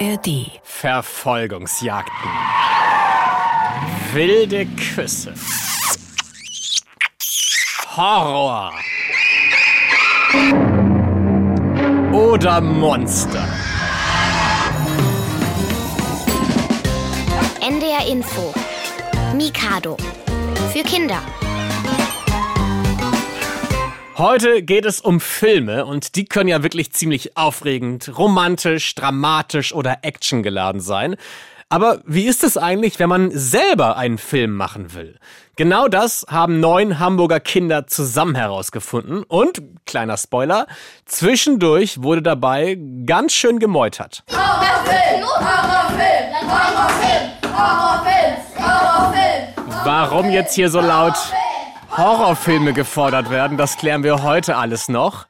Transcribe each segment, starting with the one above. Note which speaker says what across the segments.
Speaker 1: ARD.
Speaker 2: Verfolgungsjagden. Wilde Küsse. Horror. Oder Monster.
Speaker 3: NDR Info. Mikado. Für Kinder.
Speaker 2: Heute geht es um Filme und die können ja wirklich ziemlich aufregend, romantisch, dramatisch oder actiongeladen sein. Aber wie ist es eigentlich, wenn man selber einen Film machen will? Genau das haben neun Hamburger Kinder zusammen herausgefunden und, kleiner Spoiler, zwischendurch wurde dabei ganz schön gemeutert.
Speaker 4: Horrorfilm! Horrorfilm! Horrorfilm! Horrorfilm! Horrorfilm!
Speaker 2: Warum jetzt hier so laut Horrorfilme gefordert werden, das klären wir heute alles noch.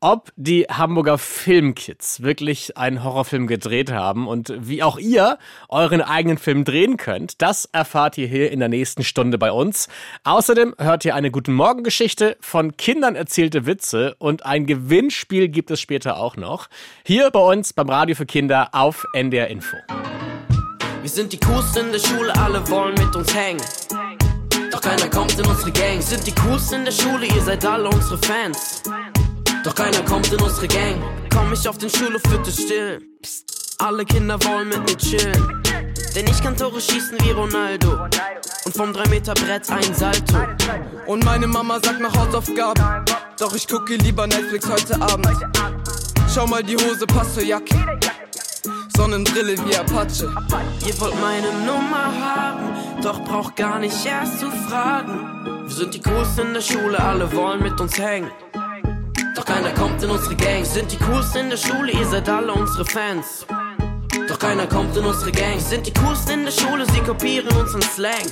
Speaker 2: Ob die Hamburger Filmkids wirklich einen Horrorfilm gedreht haben und wie auch ihr euren eigenen Film drehen könnt, das erfahrt ihr hier in der nächsten Stunde bei uns. Außerdem hört ihr eine Guten Morgen Geschichte von Kindern erzählte Witze und ein Gewinnspiel gibt es später auch noch. Hier bei uns beim Radio für Kinder auf NDR Info.
Speaker 5: Wir sind die Coolsten in der Schule, alle wollen mit uns hängen. Keiner kommt in unsere Gang. Sind die Coolsten in der Schule, ihr seid alle unsere Fans. Doch keiner kommt in unsere Gang. Komm ich auf den Schulhof, wird es still. Psst, alle Kinder wollen mit mir chillen. Denn ich kann Tore schießen wie Ronaldo. Und vom 3-Meter-Brett ein Salto.
Speaker 6: Und meine Mama sagt nach Hausaufgaben. Doch ich gucke lieber Netflix heute Abend. Schau mal, die Hose passt zur Jacke. Sonnenbrille wie Apache.
Speaker 5: Ihr wollt meine Nummer haben, doch braucht gar nicht erst zu fragen. Wir sind die Coolsten in der Schule, alle wollen mit uns hängen. Doch keiner kommt in unsere Gang. Sind die Coolsten in der Schule, ihr seid alle unsere Fans. Doch keiner kommt in unsere Gang. Sind die Coolsten in der Schule, sie kopieren unseren Slang.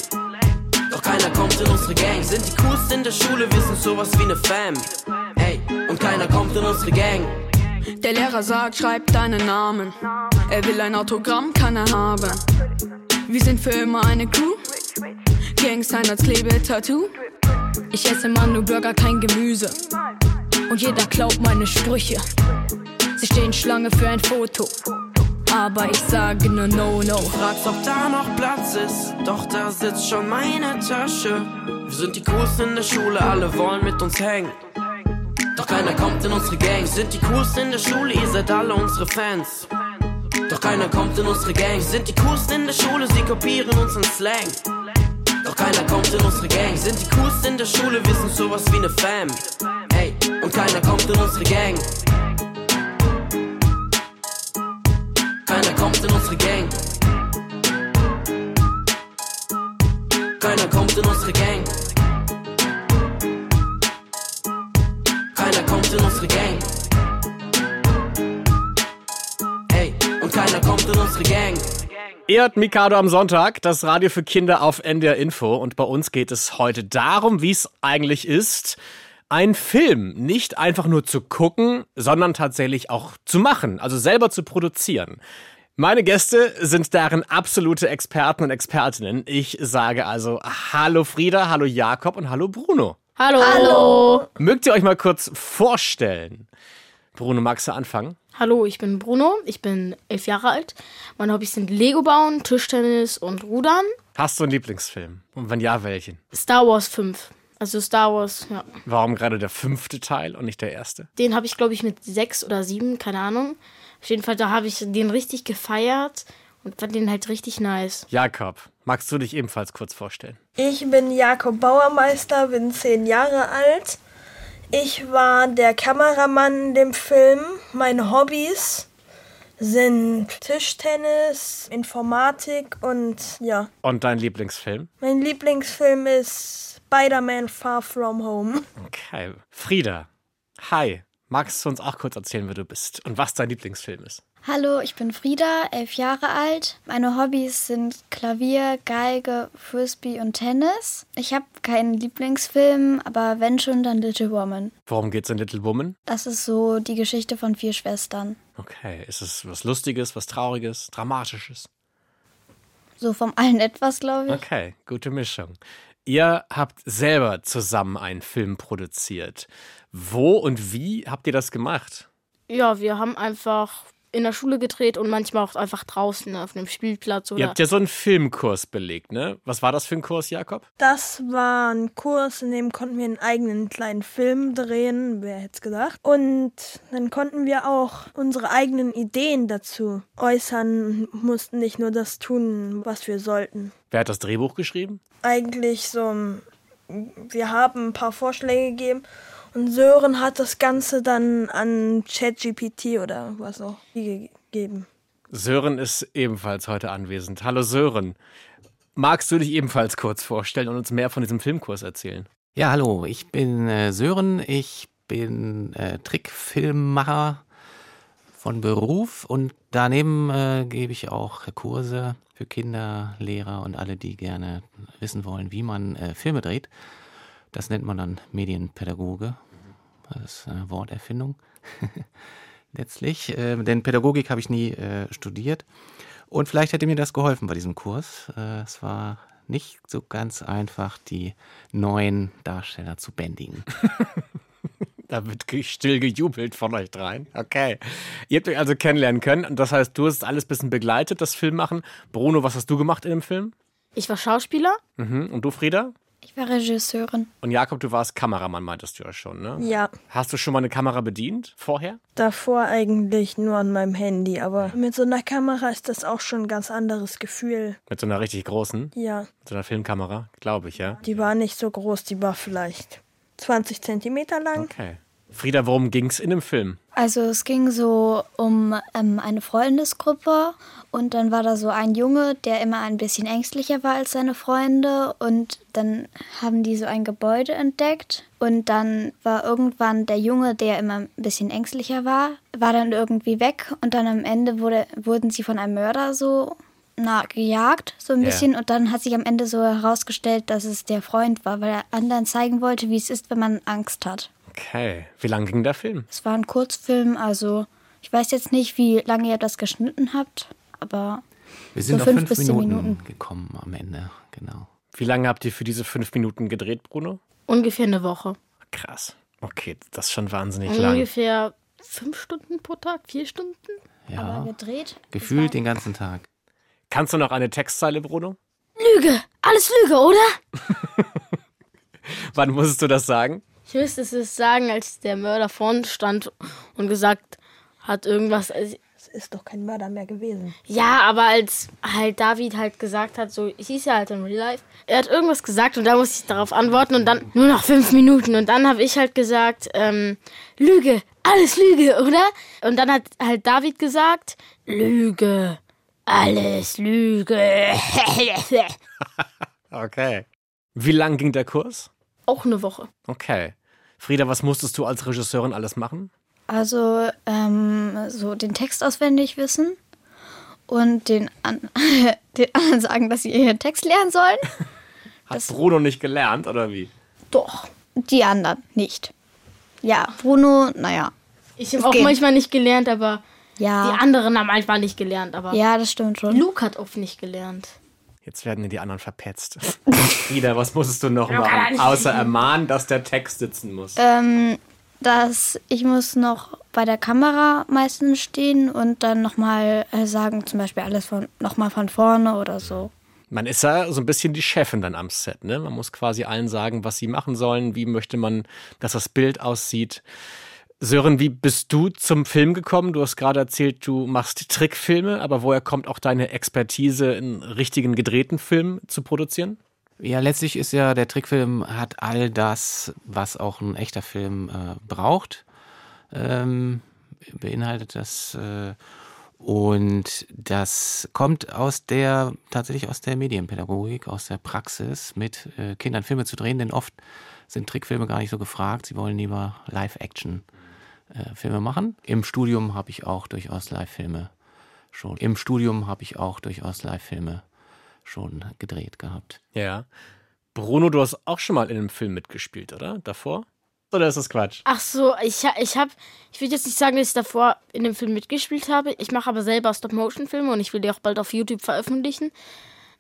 Speaker 5: Doch keiner kommt in unsere Gang. Sind die Coolsten in der Schule, wir sind sowas wie ne Fam. Ey, und keiner kommt in unsere Gang.
Speaker 7: Der Lehrer sagt, schreib deinen Namen. Er will ein Autogramm, kann er haben. Wir sind für immer eine Crew. Gang sein als Klebetattoo. Ich esse immer nur Burger, kein Gemüse. Und jeder klaut meine Sprüche. Sie stehen Schlange für ein Foto. Aber ich sage nur no, no.
Speaker 5: Fragst, ob da noch Platz ist, doch da sitzt schon meine Tasche. Wir sind die Coolsten in der Schule, alle wollen mit uns hängen. Doch keiner kommt in unsere Gang. Sind die Coolsten in der Schule, ihr seid alle unsere Fans. Doch keiner kommt in unsere Gang. Sind die Coolsten in der Schule, sie kopieren unseren Slang. Doch keiner kommt in unsere Gang. Sind die Coolsten in der Schule, wir sind sowas wie ne Fam. Ey, und keiner kommt in unsere Gang. Keiner kommt in unsere Gang. Keiner kommt in unsere Gang. Keiner kommt in unsere Gang.
Speaker 2: Ihr hört Mikado am Sonntag, das Radio für Kinder auf NDR Info. Und bei uns geht es heute darum, wie es eigentlich ist, einen Film nicht einfach nur zu gucken, sondern tatsächlich auch zu machen, also selber zu produzieren. Meine Gäste sind darin absolute Experten und Expertinnen. Ich sage also Hallo Frieda, Hallo Jakob und Hallo Bruno.
Speaker 7: Hallo. Hallo.
Speaker 2: Mögt ihr euch mal kurz vorstellen? Bruno, magst du anfangen?
Speaker 8: Hallo, ich bin Bruno, ich bin elf Jahre alt. Meine Hobbys sind Lego bauen, Tischtennis und Rudern.
Speaker 2: Hast du einen Lieblingsfilm? Und wenn ja, welchen?
Speaker 8: Star Wars 5. Also Star Wars, ja.
Speaker 2: Warum gerade der fünfte Teil und nicht der erste?
Speaker 8: Den habe ich, glaube ich, mit sechs oder sieben, keine Ahnung. Auf jeden Fall, da habe ich den richtig gefeiert und fand den halt richtig nice.
Speaker 2: Jakob, magst du dich ebenfalls kurz vorstellen?
Speaker 9: Ich bin Jakob Bauermeister, bin zehn Jahre alt. Ich war der Kameramann in dem Film. Meine Hobbys sind Tischtennis, Informatik und ja.
Speaker 2: Und dein Lieblingsfilm?
Speaker 9: Mein Lieblingsfilm ist Spider-Man Far From Home.
Speaker 2: Okay. Frieda, hi. Magst du uns auch kurz erzählen, wer du bist und was dein Lieblingsfilm ist?
Speaker 10: Hallo, ich bin Frieda, elf Jahre alt. Meine Hobbys sind Klavier, Geige, Frisbee und Tennis. Ich habe keinen Lieblingsfilm, aber wenn schon, dann Little Woman.
Speaker 2: Worum geht's in Little Woman?
Speaker 10: Das ist so die Geschichte von vier Schwestern.
Speaker 2: Okay, ist es was Lustiges, was Trauriges, Dramatisches?
Speaker 10: So vom allen etwas, glaube ich.
Speaker 2: Okay, gute Mischung. Ihr habt selber zusammen einen Film produziert. Wo und wie habt ihr das gemacht?
Speaker 8: Ja, wir haben einfach in der Schule gedreht und manchmal auch einfach draußen auf einem Spielplatz
Speaker 2: Ihr
Speaker 8: oder.
Speaker 2: habt ja so einen Filmkurs belegt, ne? Was war das für ein Kurs, Jakob?
Speaker 9: Das war ein Kurs, in dem konnten wir einen eigenen kleinen Film drehen, wer hätte es gedacht. Und dann konnten wir auch unsere eigenen Ideen dazu äußern, mussten nicht nur das tun, was wir sollten.
Speaker 2: Wer hat das Drehbuch geschrieben?
Speaker 9: Eigentlich so, wir haben ein paar Vorschläge gegeben und Sören hat das Ganze dann an ChatGPT oder was auch gegeben.
Speaker 2: Sören ist ebenfalls heute anwesend. Hallo Sören. Magst du dich ebenfalls kurz vorstellen und uns mehr von diesem Filmkurs erzählen?
Speaker 1: Ja, hallo, ich bin äh, Sören, ich bin äh, Trickfilmmacher von Beruf und daneben äh, gebe ich auch Kurse für Kinder, Lehrer und alle, die gerne wissen wollen, wie man äh, Filme dreht. Das nennt man dann Medienpädagoge. Das ist eine Worterfindung. Letztlich, äh, denn Pädagogik habe ich nie äh, studiert. Und vielleicht hätte mir das geholfen bei diesem Kurs. Äh, es war nicht so ganz einfach, die neuen Darsteller zu bändigen.
Speaker 2: Da wird still gejubelt von euch dreien. Okay. Ihr habt euch also kennenlernen können. Und das heißt, du hast alles ein bisschen begleitet, das Filmmachen. Bruno, was hast du gemacht in dem Film?
Speaker 8: Ich war Schauspieler.
Speaker 2: Mhm. Und du, Frieda?
Speaker 10: Ich war Regisseurin.
Speaker 2: Und Jakob, du warst Kameramann, meintest du ja schon, ne?
Speaker 9: Ja,
Speaker 2: Hast du schon mal eine Kamera bedient vorher?
Speaker 9: davor eigentlich nur an meinem Handy, aber mit so einer Kamera ist das auch schon ein ganz anderes Gefühl.
Speaker 2: Mit so einer richtig großen,
Speaker 9: Ja,
Speaker 2: mit so einer Filmkamera, glaube ich, ja.
Speaker 9: die war nicht so groß, die war vielleicht 20 Zentimeter lang.
Speaker 2: Okay. Frieda, worum ging's in dem Film?
Speaker 10: Also es ging so um ähm, eine Freundesgruppe und dann war da so ein Junge, der immer ein bisschen ängstlicher war als seine Freunde und dann haben die so ein Gebäude entdeckt und dann war irgendwann der Junge, der immer ein bisschen ängstlicher war, war dann irgendwie weg und dann am Ende wurde, wurden sie von einem Mörder so na, gejagt, so ein
Speaker 2: Ja.
Speaker 10: bisschen. Und dann hat sich am Ende so herausgestellt, dass es der Freund war, weil er anderen zeigen wollte, wie es ist, wenn man Angst hat.
Speaker 2: Okay. Wie lang ging der Film?
Speaker 10: Es war ein Kurzfilm, also ich weiß jetzt nicht, wie lange ihr das geschnitten habt, aber
Speaker 1: Wir sind
Speaker 10: So
Speaker 1: auf
Speaker 10: fünf
Speaker 1: fünf
Speaker 10: bis zehn
Speaker 1: Minuten,
Speaker 10: Minuten.
Speaker 1: gekommen am Ende, genau.
Speaker 2: Wie lange habt ihr für diese fünf Minuten gedreht, Bruno?
Speaker 8: Ungefähr eine Woche.
Speaker 2: Krass. Okay, das ist schon wahnsinnig lang.
Speaker 8: Ungefähr fünf Stunden pro Tag, vier Stunden.
Speaker 1: Ja,
Speaker 10: aber gedreht.
Speaker 1: gefühlt den ganzen Tag.
Speaker 2: Kannst du noch eine Textzeile, Bruno?
Speaker 8: Lüge! Alles Lüge, oder?
Speaker 2: Wann musstest du das sagen?
Speaker 8: Ich müsste es sagen, als der Mörder vorne stand und gesagt hat irgendwas. also-
Speaker 9: Es ist doch kein Mörder mehr gewesen.
Speaker 8: Ja, aber als halt David halt gesagt hat, so, ich hieß ja halt in Real Life, er hat irgendwas gesagt und da musste ich darauf antworten und dann nur noch fünf Minuten und dann habe ich halt gesagt, ähm, Lüge, alles Lüge, oder? Und dann hat halt David gesagt, Lüge, alles Lüge.
Speaker 2: Okay. Wie lang ging der Kurs?
Speaker 8: Auch eine Woche.
Speaker 2: Okay. Frieda, was musstest du als Regisseurin alles machen?
Speaker 10: Also ähm, so den Text auswendig wissen und den, an den anderen sagen, dass sie ihren Text lernen sollen.
Speaker 2: Hat Bruno nicht gelernt, oder wie?
Speaker 10: Doch, die anderen nicht. Ja, Bruno, naja.
Speaker 8: Ich habe auch
Speaker 10: geht.
Speaker 8: manchmal nicht gelernt, aber
Speaker 10: Ja.
Speaker 8: die anderen haben manchmal nicht gelernt, aber
Speaker 10: Ja, das stimmt schon.
Speaker 8: Luke hat oft nicht gelernt.
Speaker 2: Jetzt werden die anderen verpetzt. Frieda, was musstest du noch machen? Außer ermahnen, dass der Text sitzen muss.
Speaker 10: Ähm, dass ich muss noch bei der Kamera meistens stehen und dann nochmal äh, sagen, zum Beispiel alles von nochmal von vorne oder so.
Speaker 2: Man ist ja so ein bisschen die Chefin dann am Set, ne? Man muss quasi allen sagen, was sie machen sollen, wie möchte man, dass das Bild aussieht. Sören, wie bist du zum Film gekommen? Du hast gerade erzählt, du machst Trickfilme, aber woher kommt auch deine Expertise, einen richtigen gedrehten Film zu produzieren?
Speaker 1: Ja, letztlich ist ja der Trickfilm hat all das, was auch ein echter Film äh, braucht, ähm, beinhaltet das. Äh, und das kommt aus der, tatsächlich aus der Medienpädagogik, aus der Praxis, mit äh, Kindern Filme zu drehen, denn oft sind Trickfilme gar nicht so gefragt. Sie wollen lieber Live-Action-Filme machen. Im Studium habe ich auch durchaus Live-Filme schon. Im Studium habe ich auch durchaus Live-Filme schon gedreht gehabt.
Speaker 2: Ja. Bruno, du hast auch schon mal in einem Film mitgespielt, oder? Davor? Oder ist das Quatsch?
Speaker 8: Ach so, ich, ha- ich habe, ich will jetzt nicht sagen, dass ich davor in dem Film mitgespielt habe. Ich mache aber selber Stop-Motion-Filme und ich will die auch bald auf YouTube veröffentlichen.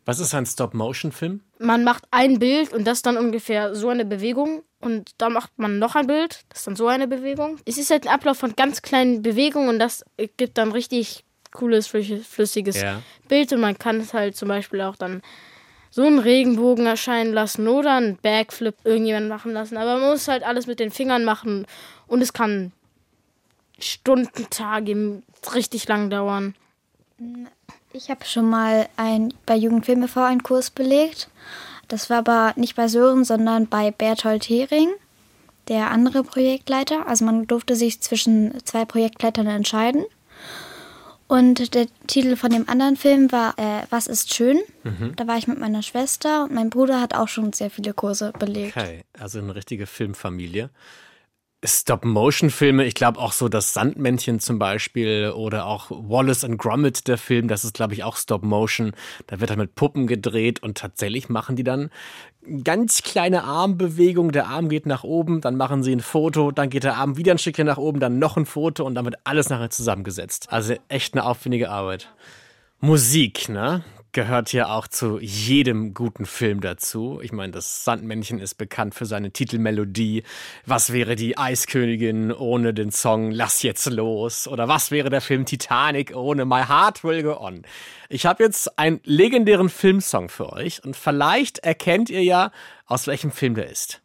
Speaker 2: Was ist ein Stop-Motion-Film?
Speaker 8: Man macht ein Bild und das dann ungefähr so eine Bewegung. Und dann macht man noch ein Bild, das ist dann so eine Bewegung. Es ist halt ein Ablauf von ganz kleinen Bewegungen und das gibt dann richtig cooles, flüssiges
Speaker 2: Ja.
Speaker 8: Bild. Und man kann es halt zum Beispiel auch dann so einen Regenbogen erscheinen lassen oder einen Backflip irgendjemand machen lassen. Aber man muss halt alles mit den Fingern machen und es kann Stunden, Tage, richtig lang dauern.
Speaker 10: Ich habe schon mal ein, bei Jugendfilme vor einen Kurs belegt. Das war aber nicht bei Sören, sondern bei Berthold Hering, der andere Projektleiter. Also man durfte sich zwischen zwei Projektleitern entscheiden. Und der Titel von dem anderen Film war äh, Was ist schön?
Speaker 2: Mhm.
Speaker 10: Da war ich mit meiner Schwester und mein Bruder hat auch schon sehr viele Kurse belegt.
Speaker 2: Okay, also eine richtige Filmfamilie. Stop-Motion-Filme, ich glaube auch so das Sandmännchen zum Beispiel oder auch Wallace and Gromit, der Film, das ist glaube ich auch Stop-Motion. Da wird er mit Puppen gedreht und tatsächlich machen die dann ganz kleine Armbewegungen. Der Arm geht nach oben, dann machen sie ein Foto, dann geht der Arm wieder ein Stückchen nach oben, dann noch ein Foto und dann wird alles nachher zusammengesetzt. Also echt eine aufwendige Arbeit. Musik, ne? Gehört ja auch zu jedem guten Film dazu. Ich meine, das Sandmännchen ist bekannt für seine Titelmelodie. Was wäre die Eiskönigin ohne den Song Lass jetzt los? Oder was wäre der Film Titanic ohne My Heart Will Go On? Ich habe jetzt einen legendären Filmsong für euch und vielleicht erkennt ihr ja, aus welchem Film der ist.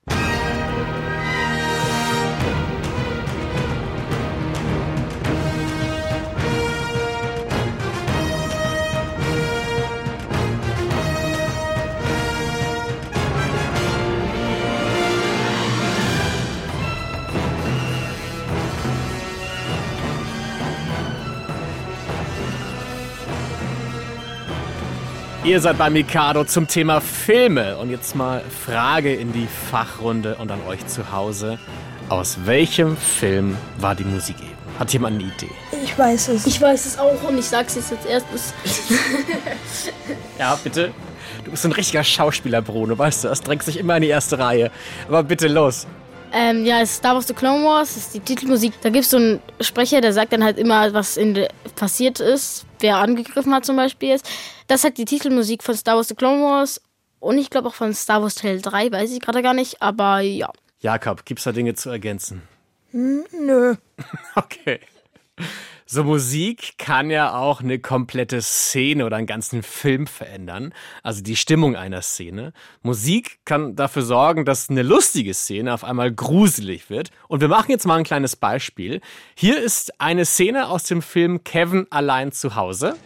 Speaker 2: Ihr seid bei Mikado zum Thema Filme. Und jetzt mal Frage in die Fachrunde und an euch zu Hause. Aus welchem Film war die Musik eben? Hat jemand eine Idee?
Speaker 9: Ich weiß es.
Speaker 8: Ich weiß es auch und ich sag's jetzt als erstes.
Speaker 2: Ja, bitte. Du bist ein richtiger Schauspieler, Bruno, weißt du? Das drängt sich immer in die erste Reihe. Aber bitte los.
Speaker 8: Ähm, ja, es ist Star Wars The Clone Wars, das ist die Titelmusik. Da gibt es so einen Sprecher, der sagt dann halt immer, was in passiert ist, wer angegriffen hat zum Beispiel jetzt. Das ist halt die Titelmusik von Star Wars The Clone Wars und ich glaube auch von Star Wars Teil 3, weiß ich gerade gar nicht, aber ja.
Speaker 2: Jakob, gibt's da Dinge zu ergänzen?
Speaker 9: Hm, nö.
Speaker 2: Okay. So Musik kann ja auch eine komplette Szene oder einen ganzen Film verändern, also die Stimmung einer Szene. Musik kann dafür sorgen, dass eine lustige Szene auf einmal gruselig wird. Und wir machen jetzt mal ein kleines Beispiel. Hier ist eine Szene aus dem Film Kevin allein zu Hause.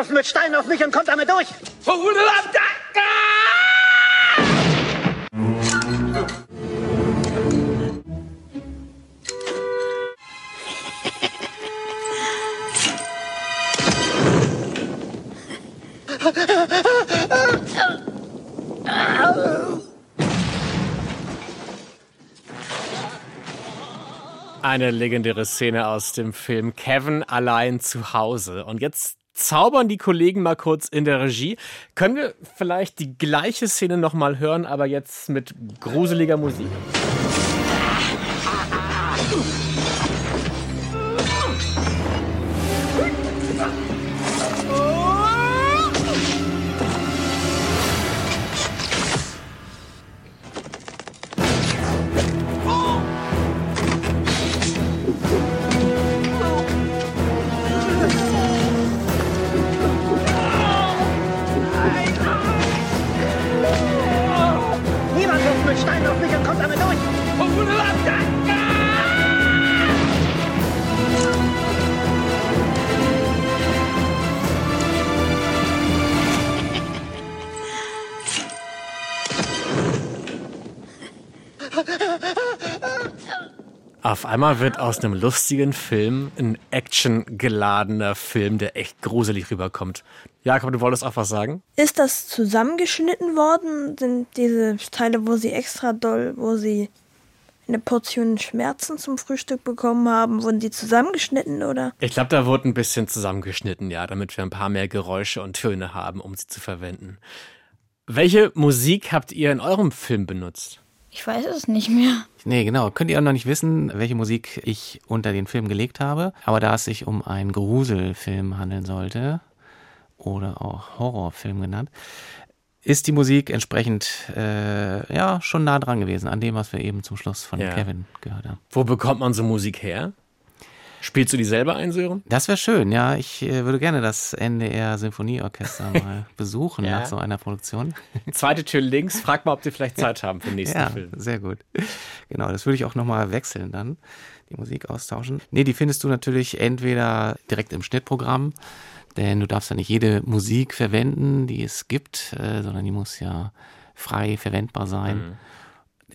Speaker 11: Wirft mit Steinen auf mich und kommt damit durch.
Speaker 2: Eine legendäre Szene aus dem Film Kevin allein zu Hause. Und jetzt zaubern die Kollegen mal kurz in der Regie. Können wir vielleicht die gleiche Szene nochmal hören, aber jetzt mit gruseliger Musik? Einmal wird aus einem lustigen Film ein actiongeladener Film, der echt gruselig rüberkommt. Jakob, du wolltest auch was sagen?
Speaker 9: Ist das zusammengeschnitten worden? Sind diese Teile, wo sie extra doll, wo sie eine Portion Schmerzen zum Frühstück bekommen haben, wurden die zusammengeschnitten oder?
Speaker 2: Ich glaube, da wurde ein bisschen zusammengeschnitten, ja, damit wir ein paar mehr Geräusche und Töne haben, um sie zu verwenden. Welche Musik habt ihr in eurem Film benutzt?
Speaker 10: Ich weiß es nicht mehr.
Speaker 1: Nee, genau. Könnt ihr auch noch nicht wissen, welche Musik ich unter den Film gelegt habe. Aber da es sich um einen Gruselfilm handeln sollte, oder auch Horrorfilm genannt, ist die Musik entsprechend äh, ja schon nah dran gewesen an dem, was wir eben zum Schluss von
Speaker 2: Ja.
Speaker 1: Kevin gehört haben.
Speaker 2: Wo bekommt man so Musik her? Spielst du die selber ein, Sören?
Speaker 1: Das wäre schön, ja. Ich äh, würde gerne das NDR Sinfonieorchester mal besuchen
Speaker 2: Ja.
Speaker 1: nach so einer Produktion.
Speaker 2: Zweite Tür links, frag mal, ob die vielleicht Zeit haben für den nächsten
Speaker 1: ja,
Speaker 2: Film.
Speaker 1: sehr gut. Genau, das würde ich auch nochmal wechseln dann, die Musik austauschen. Nee, die findest du natürlich entweder direkt im Schnittprogramm, denn du darfst ja nicht jede Musik verwenden, die es gibt, äh, sondern die muss ja frei verwendbar sein.
Speaker 2: Mhm.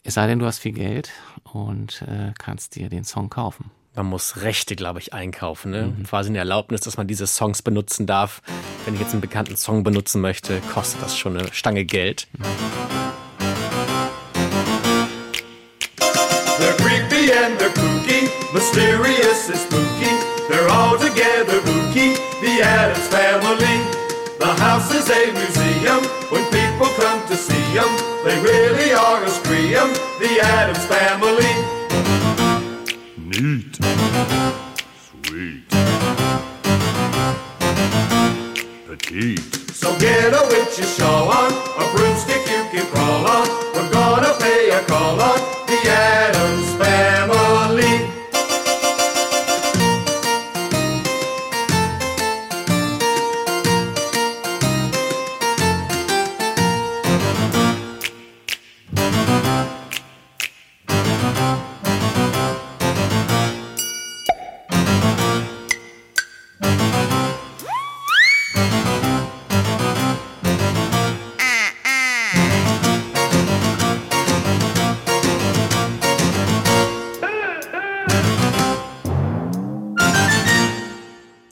Speaker 1: Es sei denn, du hast viel Geld und äh, kannst dir den Song kaufen.
Speaker 2: Man muss Rechte, glaube ich, einkaufen. Ne?
Speaker 1: Mhm.
Speaker 2: Quasi eine Erlaubnis, dass man diese Songs benutzen darf. Wenn ich jetzt einen bekannten Song benutzen möchte, kostet das schon eine Stange Geld.
Speaker 12: They're creepy and they're kooky, mysterious and spooky. They're all together kooky, the Addams family. The house is a museum when people come to see them. They really are a scream, the Addams family.
Speaker 13: Neat. Sweet. Petite.
Speaker 12: So get a witch's shawl on, a broomstick you can crawl on. We're gonna pay a call on the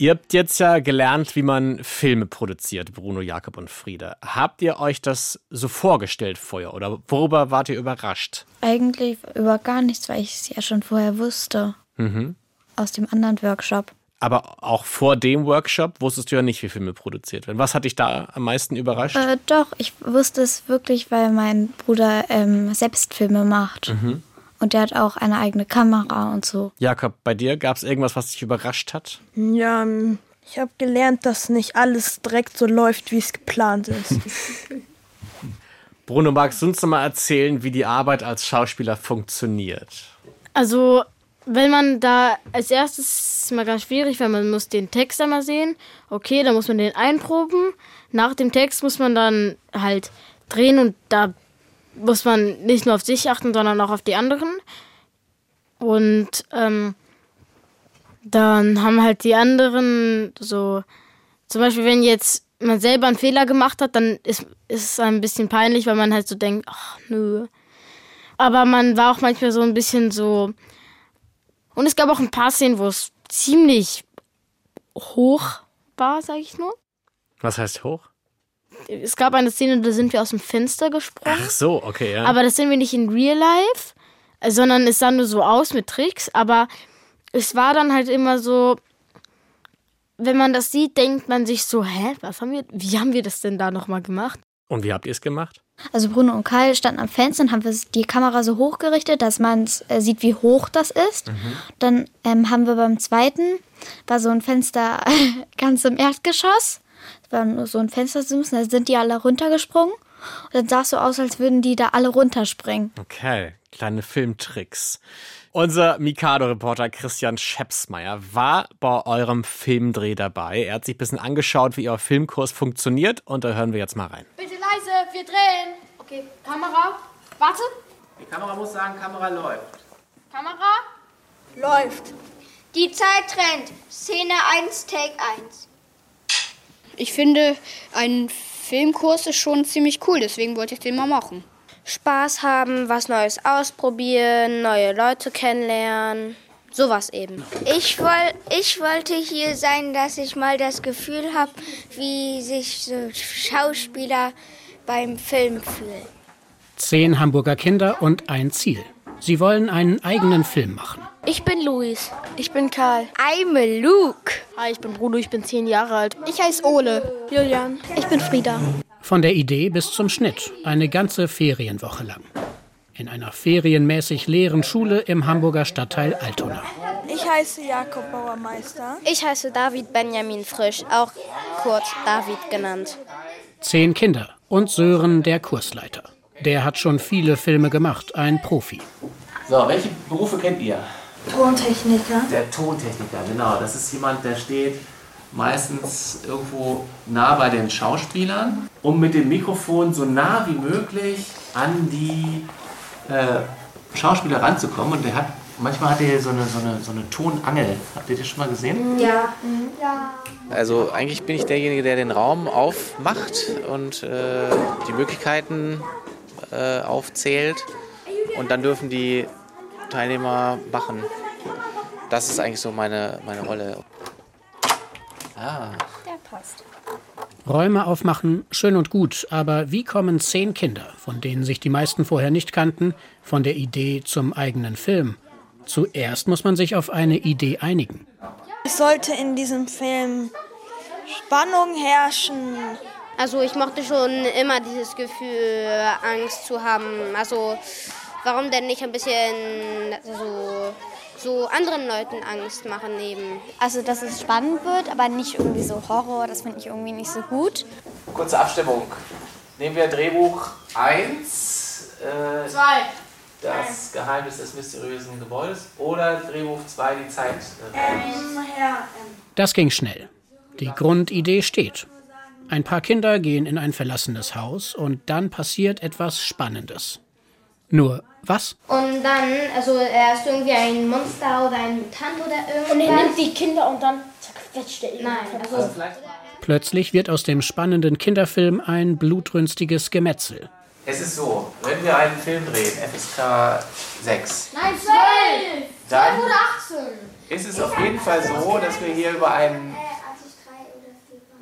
Speaker 2: Ihr habt jetzt ja gelernt, wie man Filme produziert, Bruno, Jakob und Frieda. Habt ihr euch das so vorgestellt vorher oder worüber wart ihr überrascht?
Speaker 10: Eigentlich über gar nichts, weil ich es ja schon vorher wusste.
Speaker 2: Mhm.
Speaker 10: Aus dem anderen Workshop.
Speaker 2: Aber auch vor dem Workshop wusstest du ja nicht, wie Filme produziert werden. Was hat dich da am meisten überrascht?
Speaker 10: Äh, doch, ich wusste es wirklich, weil mein Bruder ähm, selbst Filme macht.
Speaker 2: Mhm.
Speaker 10: Und der hat auch eine eigene Kamera und so.
Speaker 2: Jakob, bei dir gab es irgendwas, was dich überrascht hat?
Speaker 9: Ja, ich habe gelernt, dass nicht alles direkt so läuft, wie es geplant ist.
Speaker 2: Bruno, magst du uns noch mal erzählen, wie die Arbeit als Schauspieler funktioniert?
Speaker 8: Also, wenn man da als erstes ist es immer ganz schwierig, weil man muss den Text einmal sehen. Okay, dann muss man den einproben. Nach dem Text muss man dann halt drehen und da muss man nicht nur auf sich achten, sondern auch auf die anderen. Und ähm, dann haben halt die anderen so, zum Beispiel, wenn jetzt man selber einen Fehler gemacht hat, dann ist, ist es ein bisschen peinlich, weil man halt so denkt, ach nö. Aber man war auch manchmal so ein bisschen so. Und es gab auch ein paar Szenen, wo es ziemlich hoch war, sag ich nur.
Speaker 2: Was heißt hoch?
Speaker 8: Es gab eine Szene, da sind wir aus dem Fenster gesprungen.
Speaker 2: Ach so, okay, ja.
Speaker 8: Aber das sind wir nicht in Real Life, sondern es sah nur so aus mit Tricks. Aber es war dann halt immer so, wenn man das sieht, denkt man sich so, hä, was haben wir, wie haben wir das denn da nochmal gemacht?
Speaker 2: Und wie habt ihr es gemacht?
Speaker 10: Also Bruno und Kai standen am Fenster und haben wir die Kamera so hochgerichtet, dass man äh, sieht, wie hoch das ist. Dann ähm, haben wir beim zweiten, war so ein Fenster ganz im Erdgeschoss. Es war nur so ein Fenstersims, da sind die alle runtergesprungen. Und dann sah es so aus, als würden die da alle runterspringen.
Speaker 2: Okay, kleine Filmtricks. Unser Mikado-Reporter Christian Schepsmeier war bei eurem Filmdreh dabei. Er hat sich ein bisschen angeschaut, wie euer Filmkurs funktioniert und da hören wir jetzt mal rein.
Speaker 4: Bitte leise, wir drehen. Okay, Kamera. Warte.
Speaker 1: Die Kamera muss sagen, Kamera läuft.
Speaker 4: Kamera.
Speaker 9: Läuft.
Speaker 14: Die Zeit rennt. Szene 1, Take 1.
Speaker 15: Ich finde, ein Filmkurs ist schon ziemlich cool, deswegen wollte ich den mal machen.
Speaker 16: Spaß haben, was Neues ausprobieren, neue Leute kennenlernen.
Speaker 4: Sowas eben. Ich, woll, ich wollte hier sein, dass ich mal das Gefühl habe, wie sich so Schauspieler beim Film fühlen.
Speaker 16: Zehn Hamburger Kinder und ein Ziel. Sie wollen einen eigenen Film machen.
Speaker 8: Ich bin Luis. Ich bin Karl. I'm Luke. Hi, ich bin Bruno, ich bin zehn Jahre alt.
Speaker 17: Ich heiße Ole.
Speaker 8: Julian.
Speaker 17: Ich bin Frieda.
Speaker 16: Von der Idee bis zum Schnitt. Eine ganze Ferienwoche lang. In einer ferienmäßig leeren Schule im Hamburger Stadtteil Altona.
Speaker 9: Ich heiße Jakob Bauermeister.
Speaker 3: Ich heiße David Benjamin Frisch, auch kurz David genannt.
Speaker 16: Zehn Kinder und Sören, der Kursleiter. Der hat schon viele Filme gemacht, ein Profi.
Speaker 1: So, welche Berufe kennt ihr?
Speaker 9: Tontechniker.
Speaker 1: Der Tontechniker, genau. Das ist jemand, der steht meistens irgendwo nah bei den Schauspielern, um mit dem Mikrofon so nah wie möglich an die äh, Schauspieler ranzukommen. Und der hat, manchmal hat er so eine, so, eine, so eine Tonangel. Habt ihr das schon mal gesehen?
Speaker 4: Ja. ja.
Speaker 1: Also eigentlich bin ich derjenige, der den Raum aufmacht und äh, die Möglichkeiten äh, aufzählt. Und dann dürfen die Teilnehmer machen. Das ist eigentlich so meine, meine Rolle. Ah.
Speaker 10: Der passt.
Speaker 16: Räume aufmachen, schön und gut, aber wie kommen zehn Kinder, von denen sich die meisten vorher nicht kannten, von der Idee zum eigenen Film? Zuerst muss man sich auf eine Idee einigen.
Speaker 9: Es sollte in diesem Film Spannung herrschen.
Speaker 3: Also ich mochte schon immer dieses Gefühl, Angst zu haben. Also warum denn nicht ein bisschen so, so anderen Leuten Angst machen eben?
Speaker 10: Also, dass es spannend wird, aber nicht irgendwie so Horror, das finde ich irgendwie nicht so gut.
Speaker 1: Kurze Abstimmung. Nehmen wir Drehbuch 1. Äh,
Speaker 18: Zwei.
Speaker 1: Das Geheimnis des mysteriösen Gebäudes oder Drehbuch 2, die Zeit.
Speaker 9: Ähm, Herr,
Speaker 16: Das ging schnell. Die Grundidee steht. Ein paar Kinder gehen in ein verlassenes Haus und dann passiert etwas Spannendes. Nur was?
Speaker 3: Und dann, also er ist irgendwie ein Monster oder ein Mutant oder irgendwas.
Speaker 8: Und er nimmt die Kinder und dann zerquetscht er ihn.
Speaker 3: Nein, also
Speaker 16: Plötzlich wird aus dem spannenden Kinderfilm ein blutrünstiges Gemetzel.
Speaker 1: Es ist so, wenn wir einen Film drehen, FSK 6,
Speaker 18: Nein, zwölf.
Speaker 1: Dann-
Speaker 18: Zwölf oder 18.
Speaker 1: ist es auf jeden Fall so, dass wir hier über einen,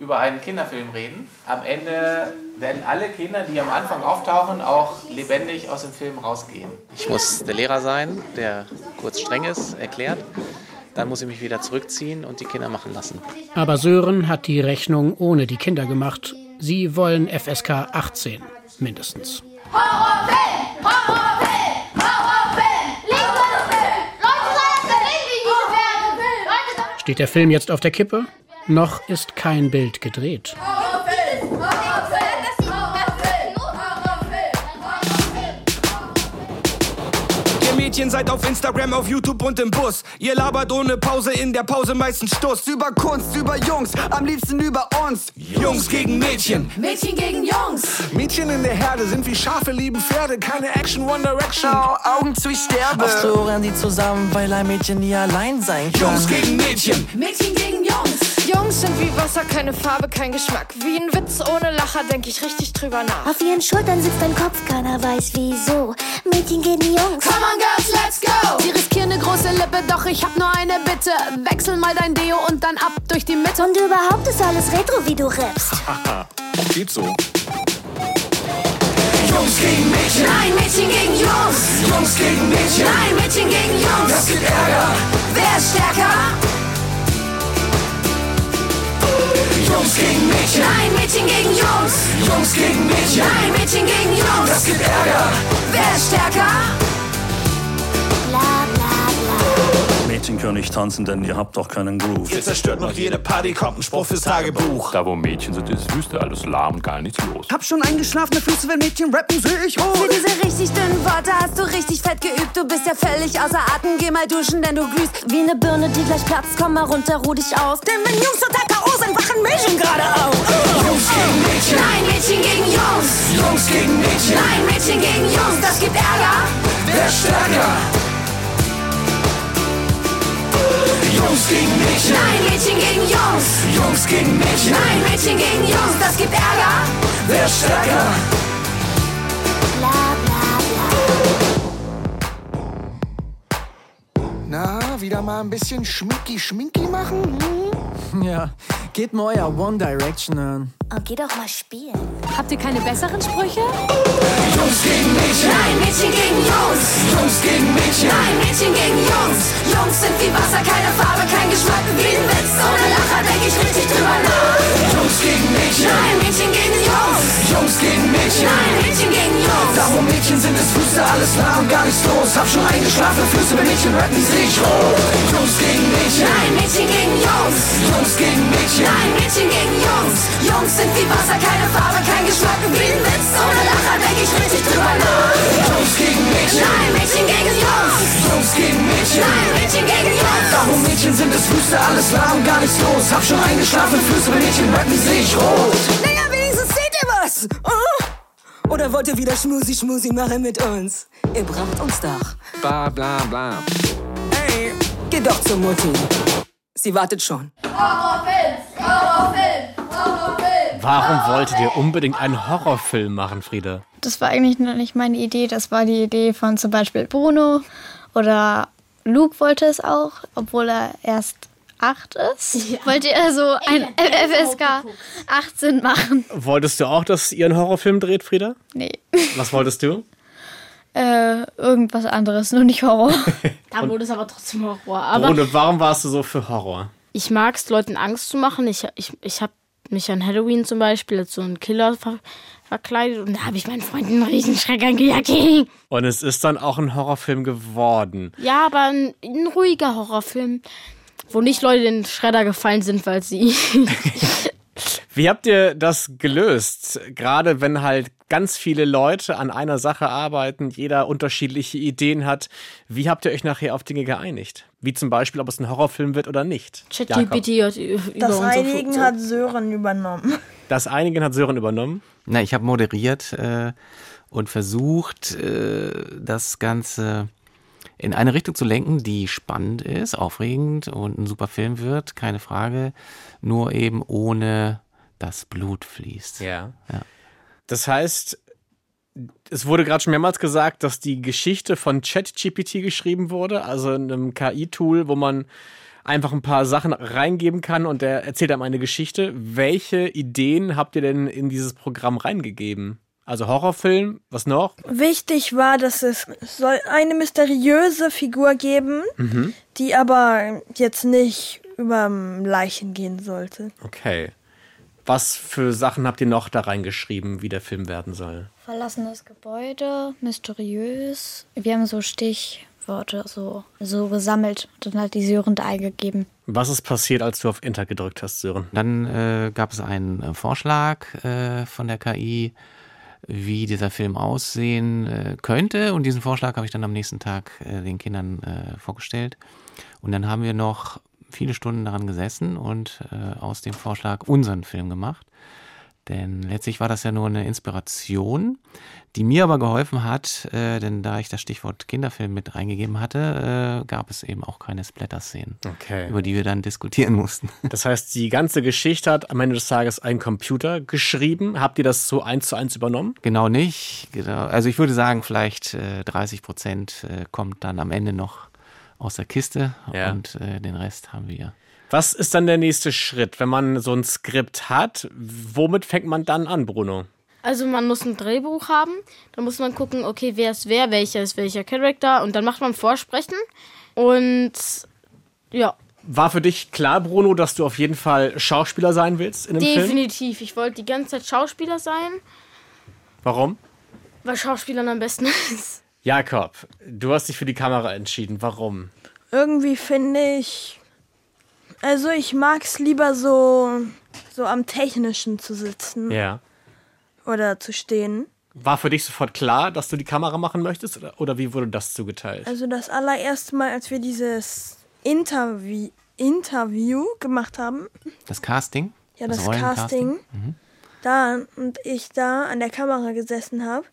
Speaker 1: über einen Kinderfilm reden. Am Ende werden alle Kinder, die am Anfang auftauchen, auch lebendig aus dem Film rausgehen. Ich muss der Lehrer sein, der kurz streng ist, erklärt. Dann muss ich mich wieder zurückziehen und die Kinder machen lassen.
Speaker 16: Aber Sören hat die Rechnung ohne die Kinder gemacht. Sie wollen FSK 18 mindestens.
Speaker 18: Horrorfilm! Horrorfilm! Horrorfilm! Liebesfilm! Leute, sei das denn wie diese werden? Leute,
Speaker 16: Steht der Film jetzt auf der Kippe? Noch ist kein Bild gedreht.
Speaker 19: Mädchen seid auf Instagram, auf YouTube und im Bus. Ihr labert ohne Pause, in der Pause meistens Stuss. Über Kunst, über Jungs, am liebsten über uns. Jungs gegen Mädchen.
Speaker 20: Mädchen gegen Jungs.
Speaker 21: Mädchen in der Herde sind wie Schafe, lieben Pferde. Keine Action, One Direction.
Speaker 22: Augen zu, ich sterbe. Oft hören die zusammen, weil ein Mädchen nie allein sein kann.
Speaker 19: Jungs gegen Mädchen.
Speaker 20: Mädchen gegen Jungs.
Speaker 23: Jungs sind wie Wasser, keine Farbe, kein Geschmack. Wie ein Witz ohne Lacher, denk ich richtig drüber nach.
Speaker 24: Auf ihren Schultern sitzt ein Kopf, keiner weiß wieso. Mädchen gegen Jungs.
Speaker 20: Come on, Girls, let's go! Sie riskieren eine große Lippe, doch ich hab nur eine Bitte. Wechsel mal dein Deo und dann ab durch die Mitte.
Speaker 24: Und überhaupt ist alles Retro, wie du rappst.
Speaker 21: Haha, geht so.
Speaker 19: Jungs gegen Mädchen.
Speaker 20: Nein, Mädchen gegen Jungs.
Speaker 19: Jungs gegen Mädchen.
Speaker 20: Nein, Mädchen gegen Jungs.
Speaker 19: Das gibt Ärger.
Speaker 20: Wer ist stärker?
Speaker 19: Jungs gegen Mädchen.
Speaker 20: Nein, Mädchen gegen Jungs.
Speaker 19: Jungs gegen Mädchen.
Speaker 20: Nein, Mädchen gegen Jungs.
Speaker 19: Das gibt Ärger.
Speaker 20: Wer ist stärker?
Speaker 25: Mädchen können nicht tanzen, denn ihr habt doch keinen Groove.
Speaker 21: Ihr zerstört noch jede Party, kommt ein Spruch fürs Tagebuch.
Speaker 26: Da wo Mädchen sind, ist Wüste, alles lahm und gar nichts los.
Speaker 22: Hab schon eingeschlafene Füße, wenn Mädchen rappen, seh ich hoch.
Speaker 27: Für diese richtig dünnen Worte hast du richtig fett geübt. Du bist ja völlig außer Atem. Geh mal duschen, denn du glühst wie eine Birne, die gleich platzt. Komm mal runter, ruh dich aus.
Speaker 22: Denn wenn Jungs total K.O. sind, wachen Mädchen gerade auf.
Speaker 19: Jungs gegen Mädchen.
Speaker 20: Nein, Mädchen gegen Jungs.
Speaker 19: Jungs gegen Mädchen.
Speaker 20: Nein, Mädchen gegen Jungs. Das gibt Ärger.
Speaker 19: Wer stärker? Jungs gegen Mädchen.
Speaker 20: Nein, Mädchen gegen Jungs.
Speaker 19: Jungs gegen Mädchen.
Speaker 20: Nein, Mädchen gegen Jungs. Das gibt Ärger.
Speaker 19: Wer ist stärker?
Speaker 24: Bla bla bla.
Speaker 22: Na,
Speaker 19: wieder mal ein bisschen schminky-schminky machen? Hm?
Speaker 22: Ja, geht mal euer One Direction an.
Speaker 28: Oh, geh doch mal spielen.
Speaker 20: Habt ihr keine besseren Sprüche?
Speaker 12: Jungs gegen Mädchen.
Speaker 20: Nein, Mädchen gegen Jungs.
Speaker 12: Jungs gegen Mädchen.
Speaker 20: Nein, Mädchen gegen Jungs. Jungs sind wie Wasser, keine Farbe, kein Geschmack. Wie ein Witz ohne Lacher, denk ich richtig drüber nach.
Speaker 12: Jungs gegen Mädchen.
Speaker 20: Nein, Mädchen gegen Jungs.
Speaker 12: Jungs gegen Mädchen.
Speaker 20: Nein, Mädchen gegen Jungs.
Speaker 12: Da wo Mädchen sind, ist Füße alles nah und gar nichts los. Hab schon eingeschlafen, Füße bei Mädchen rappen, seh ich rot. Jungs gegen Mädchen.
Speaker 20: Nein, Mädchen gegen Jungs.
Speaker 12: Jungs gegen Mädchen.
Speaker 20: Nein, Mädchen gegen Jungs. Jungs sind wie Wasser, keine Farbe, kein Geschmack. Wie ein Witz ohne Lacher, denk ich richtig drüber nach.
Speaker 12: Jungs gegen Mädchen.
Speaker 20: Nein, Mädchen gegen Jungs.
Speaker 12: Jungs gegen Mädchen.
Speaker 20: Nein, Mädchen gegen Jungs.
Speaker 12: Da wo Mädchen sind, ist Füße alles und gar nichts los. Hab schon eingeschlafen, Füße bei Mädchen rappen, seh ich rot.
Speaker 20: Naja, wenigstens seht ihr was. Oh? Oder wollt ihr wieder Schmusi-Schmusi machen mit uns? Ihr braucht uns doch.
Speaker 19: Bla bla bla.
Speaker 20: Ey, geht doch zur Mutti. Sie wartet schon.
Speaker 4: Horrorfilm, Horrorfilm, Horrorfilm.
Speaker 2: Warum wolltet ihr unbedingt einen Horrorfilm machen, Frieda?
Speaker 10: Das war eigentlich noch nicht meine Idee. Das war die Idee von zum Beispiel Bruno oder Luke wollte es auch, obwohl er erst acht ist. Wollte er so ein FSK 18 machen?
Speaker 2: Wolltest du auch, dass ihr einen Horrorfilm dreht, Frieda?
Speaker 10: Nee.
Speaker 2: Was wolltest du?
Speaker 10: Äh, irgendwas anderes, nur nicht Horror.
Speaker 8: Da wurde es aber trotzdem Horror. Aber
Speaker 2: Bruno, warum warst du so für Horror?
Speaker 8: ich mag es, Leuten Angst zu machen. Ich, ich, ich habe mich an Halloween zum Beispiel als so ein Killer ver verkleidet und da habe ich meinen Freunden einen Riesenschreck angejagt.
Speaker 2: Und es ist dann auch ein Horrorfilm geworden.
Speaker 8: Ja, aber ein, ein ruhiger Horrorfilm, wo nicht Leute in den Schredder gefallen sind, weil sie.
Speaker 2: Wie habt ihr das gelöst? Gerade wenn halt ganz viele Leute an einer Sache arbeiten, jeder unterschiedliche Ideen hat. Wie habt ihr euch nachher auf Dinge geeinigt? Wie zum Beispiel, ob es ein Horrorfilm wird oder nicht?
Speaker 8: ChatGPT hat über
Speaker 9: Das Einigen hat Sören übernommen.
Speaker 2: Das Einigen hat Sören übernommen.
Speaker 1: Na, ich habe moderiert äh, und versucht, äh, das Ganze in eine Richtung zu lenken, die spannend ist, aufregend und ein super Film wird, keine Frage. Nur eben ohne das Blut fließt.
Speaker 2: Ja.
Speaker 1: ja.
Speaker 2: Das heißt, es wurde gerade schon mehrmals gesagt, dass die Geschichte von ChatGPT geschrieben wurde, also einem KI-Tool, wo man einfach ein paar Sachen reingeben kann und der erzählt einem eine Geschichte. Welche Ideen habt ihr denn in dieses Programm reingegeben? Also Horrorfilm, was noch?
Speaker 9: Wichtig war, dass es soll eine mysteriöse Figur geben,
Speaker 2: Mhm.
Speaker 9: die aber jetzt nicht über Leichen gehen sollte.
Speaker 2: Okay. Was für Sachen habt ihr noch da reingeschrieben, wie der Film werden soll?
Speaker 10: Verlassenes Gebäude, mysteriös. Wir haben so Stichworte so, so gesammelt und dann hat die Sören da eingegeben.
Speaker 2: Was ist passiert, als du auf Enter gedrückt hast, Sören?
Speaker 1: Dann äh, gab es einen äh, Vorschlag äh, von der KI, wie dieser Film aussehen äh, könnte. Und diesen Vorschlag habe ich dann am nächsten Tag äh, den Kindern äh, vorgestellt. Und dann haben wir noch viele Stunden daran gesessen und äh, aus dem Vorschlag unseren Film gemacht. Denn letztlich war das ja nur eine Inspiration, die mir aber geholfen hat, äh, denn da ich das Stichwort Kinderfilm mit eingegeben hatte, äh, gab es eben auch keine Splatter-Szenen,
Speaker 2: Okay.
Speaker 1: über die wir dann diskutieren mussten.
Speaker 2: Das heißt, die ganze Geschichte hat am Ende des Tages ein Computer geschrieben. Habt ihr das so eins zu eins übernommen?
Speaker 1: Genau nicht. Genau. Also ich würde sagen, vielleicht äh, 30 Prozent äh, kommt dann am Ende noch aus der Kiste
Speaker 2: Ja.
Speaker 1: und äh, den Rest haben wir.
Speaker 2: Was ist dann der nächste Schritt, wenn man so ein Skript hat? Womit fängt man dann an, Bruno?
Speaker 8: Also man muss ein Drehbuch haben, dann muss man gucken, okay, wer ist wer, welcher ist welcher Charakter und dann macht man Vorsprechen und ja,
Speaker 2: War für dich klar, Bruno, dass du auf jeden Fall Schauspieler sein willst in dem Film?
Speaker 8: definitiv. Ich wollte die ganze Zeit Schauspieler sein,
Speaker 2: Warum?
Speaker 8: weil Schauspielern am besten ist.
Speaker 2: Jakob, du hast dich für die Kamera entschieden. Warum?
Speaker 9: Irgendwie finde ich. Also ich mag es lieber so, so am Technischen zu sitzen
Speaker 2: Ja.
Speaker 9: oder zu stehen.
Speaker 2: War für dich sofort klar, dass du die Kamera machen möchtest oder, oder wie wurde das zugeteilt?
Speaker 9: Also das allererste Mal, als wir dieses Interview, Interview gemacht haben,
Speaker 1: Das Casting?
Speaker 9: ja das,
Speaker 1: Rollencasting?
Speaker 9: Casting,
Speaker 1: Mhm.
Speaker 9: da und ich da an der Kamera gesessen habe,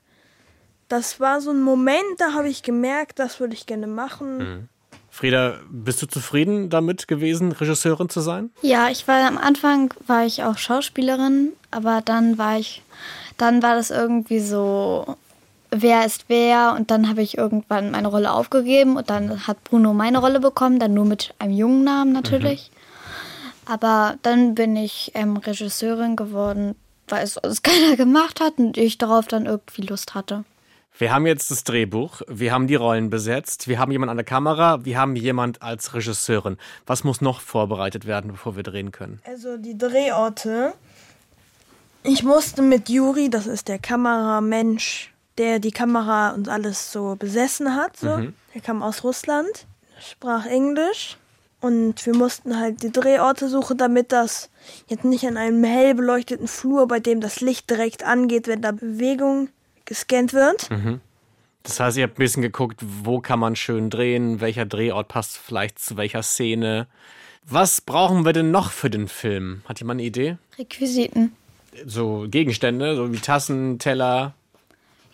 Speaker 9: das war so ein Moment, da habe ich gemerkt, das würde ich gerne machen.
Speaker 2: Mhm. Frieda, bist du zufrieden damit gewesen, Regisseurin zu sein?
Speaker 10: Ja, ich war am Anfang war ich auch Schauspielerin, aber dann war ich, dann war das irgendwie so wer ist wer und dann habe ich irgendwann meine Rolle aufgegeben und dann hat Bruno meine Rolle bekommen, dann nur mit einem jungen Namen natürlich. Aber dann bin ich ähm, Regisseurin geworden, weil es sonst keiner gemacht hat und ich darauf dann irgendwie Lust hatte.
Speaker 2: Wir haben jetzt das Drehbuch, wir haben die Rollen besetzt, wir haben jemanden an der Kamera, wir haben jemand als Regisseurin. Was muss noch vorbereitet werden, bevor wir drehen können?
Speaker 9: Also die Drehorte. Ich musste mit Juri, das ist der Kameramensch, der die Kamera und alles so besessen hat. So.
Speaker 2: Mhm.
Speaker 9: Der kam aus Russland, sprach Englisch. Und wir mussten halt die Drehorte suchen, damit das jetzt nicht an einem hell beleuchteten Flur, bei dem das Licht direkt angeht, wenn da Bewegung gescannt wird.
Speaker 2: Mhm. Das heißt, ihr habt ein bisschen geguckt, wo kann man schön drehen, welcher Drehort passt vielleicht zu welcher Szene. Was brauchen wir denn noch für den Film? Hat jemand eine Idee?
Speaker 10: Requisiten.
Speaker 2: So Gegenstände, so wie Tassen, Teller.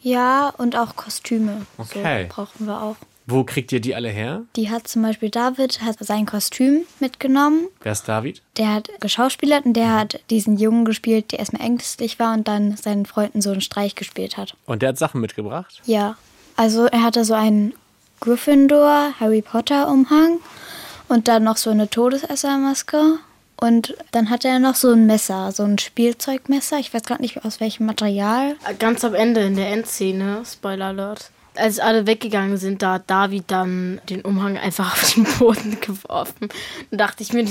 Speaker 10: Ja, und auch Kostüme.
Speaker 2: Okay.
Speaker 10: So brauchen wir auch.
Speaker 2: Wo kriegt ihr die alle her?
Speaker 10: Die hat zum Beispiel David hat sein Kostüm mitgenommen.
Speaker 2: Wer ist David?
Speaker 10: Der hat geschauspielert und der hat diesen Jungen gespielt, der erstmal ängstlich war und dann seinen Freunden so einen Streich gespielt hat.
Speaker 2: Und der hat Sachen mitgebracht?
Speaker 10: Ja. Also er hatte so einen Gryffindor Harry Potter Umhang und dann noch so eine Todesessermaske und dann hatte er noch so ein Messer, so ein Spielzeugmesser. Ich weiß gerade nicht aus welchem Material.
Speaker 8: Ganz am Ende in der Endszene, Spoiler Alert. Als alle weggegangen sind, da hat David dann den Umhang einfach auf den Boden geworfen. Dann dachte ich mir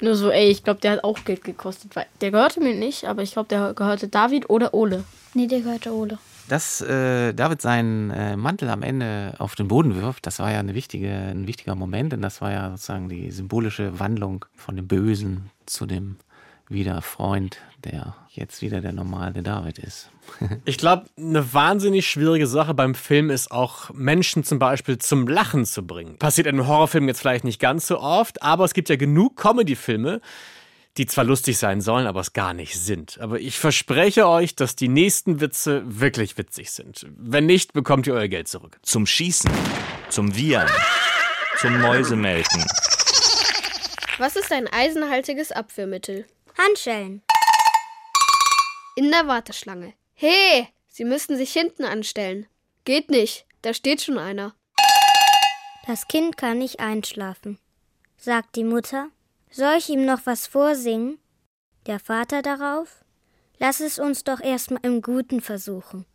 Speaker 8: nur so, ey, ich glaube, der hat auch Geld gekostet. Weil der gehörte mir nicht, aber ich glaube, der gehörte David oder Ole.
Speaker 10: Nee, der gehörte Ole.
Speaker 1: Dass äh, David seinen äh, Mantel am Ende auf den Boden wirft, das war ja eine wichtige, ein wichtiger Moment, denn das war ja sozusagen die symbolische Wandlung von dem Bösen zu dem wieder Freund, der jetzt wieder der normale David ist.
Speaker 2: Ich glaube, eine wahnsinnig schwierige Sache beim Film ist auch, Menschen zum Beispiel zum Lachen zu bringen. Passiert in einem Horrorfilm jetzt vielleicht nicht ganz so oft, aber es gibt ja genug Comedy-Filme, die zwar lustig sein sollen, aber es gar nicht sind. Aber ich verspreche euch, dass die nächsten Witze wirklich witzig sind. Wenn nicht, bekommt ihr euer Geld zurück.
Speaker 21: Zum Schießen, zum Wiehern, zum Mäusemelken.
Speaker 27: Was ist ein eisenhaltiges Abführmittel?
Speaker 3: Handschellen.
Speaker 27: In der Warteschlange. Hey, Sie müssten sich hinten anstellen. Geht nicht, da steht schon einer.
Speaker 3: Das Kind kann nicht einschlafen, sagt die Mutter. Soll ich ihm noch was vorsingen? Der Vater darauf? Lass es uns doch erstmal im Guten versuchen.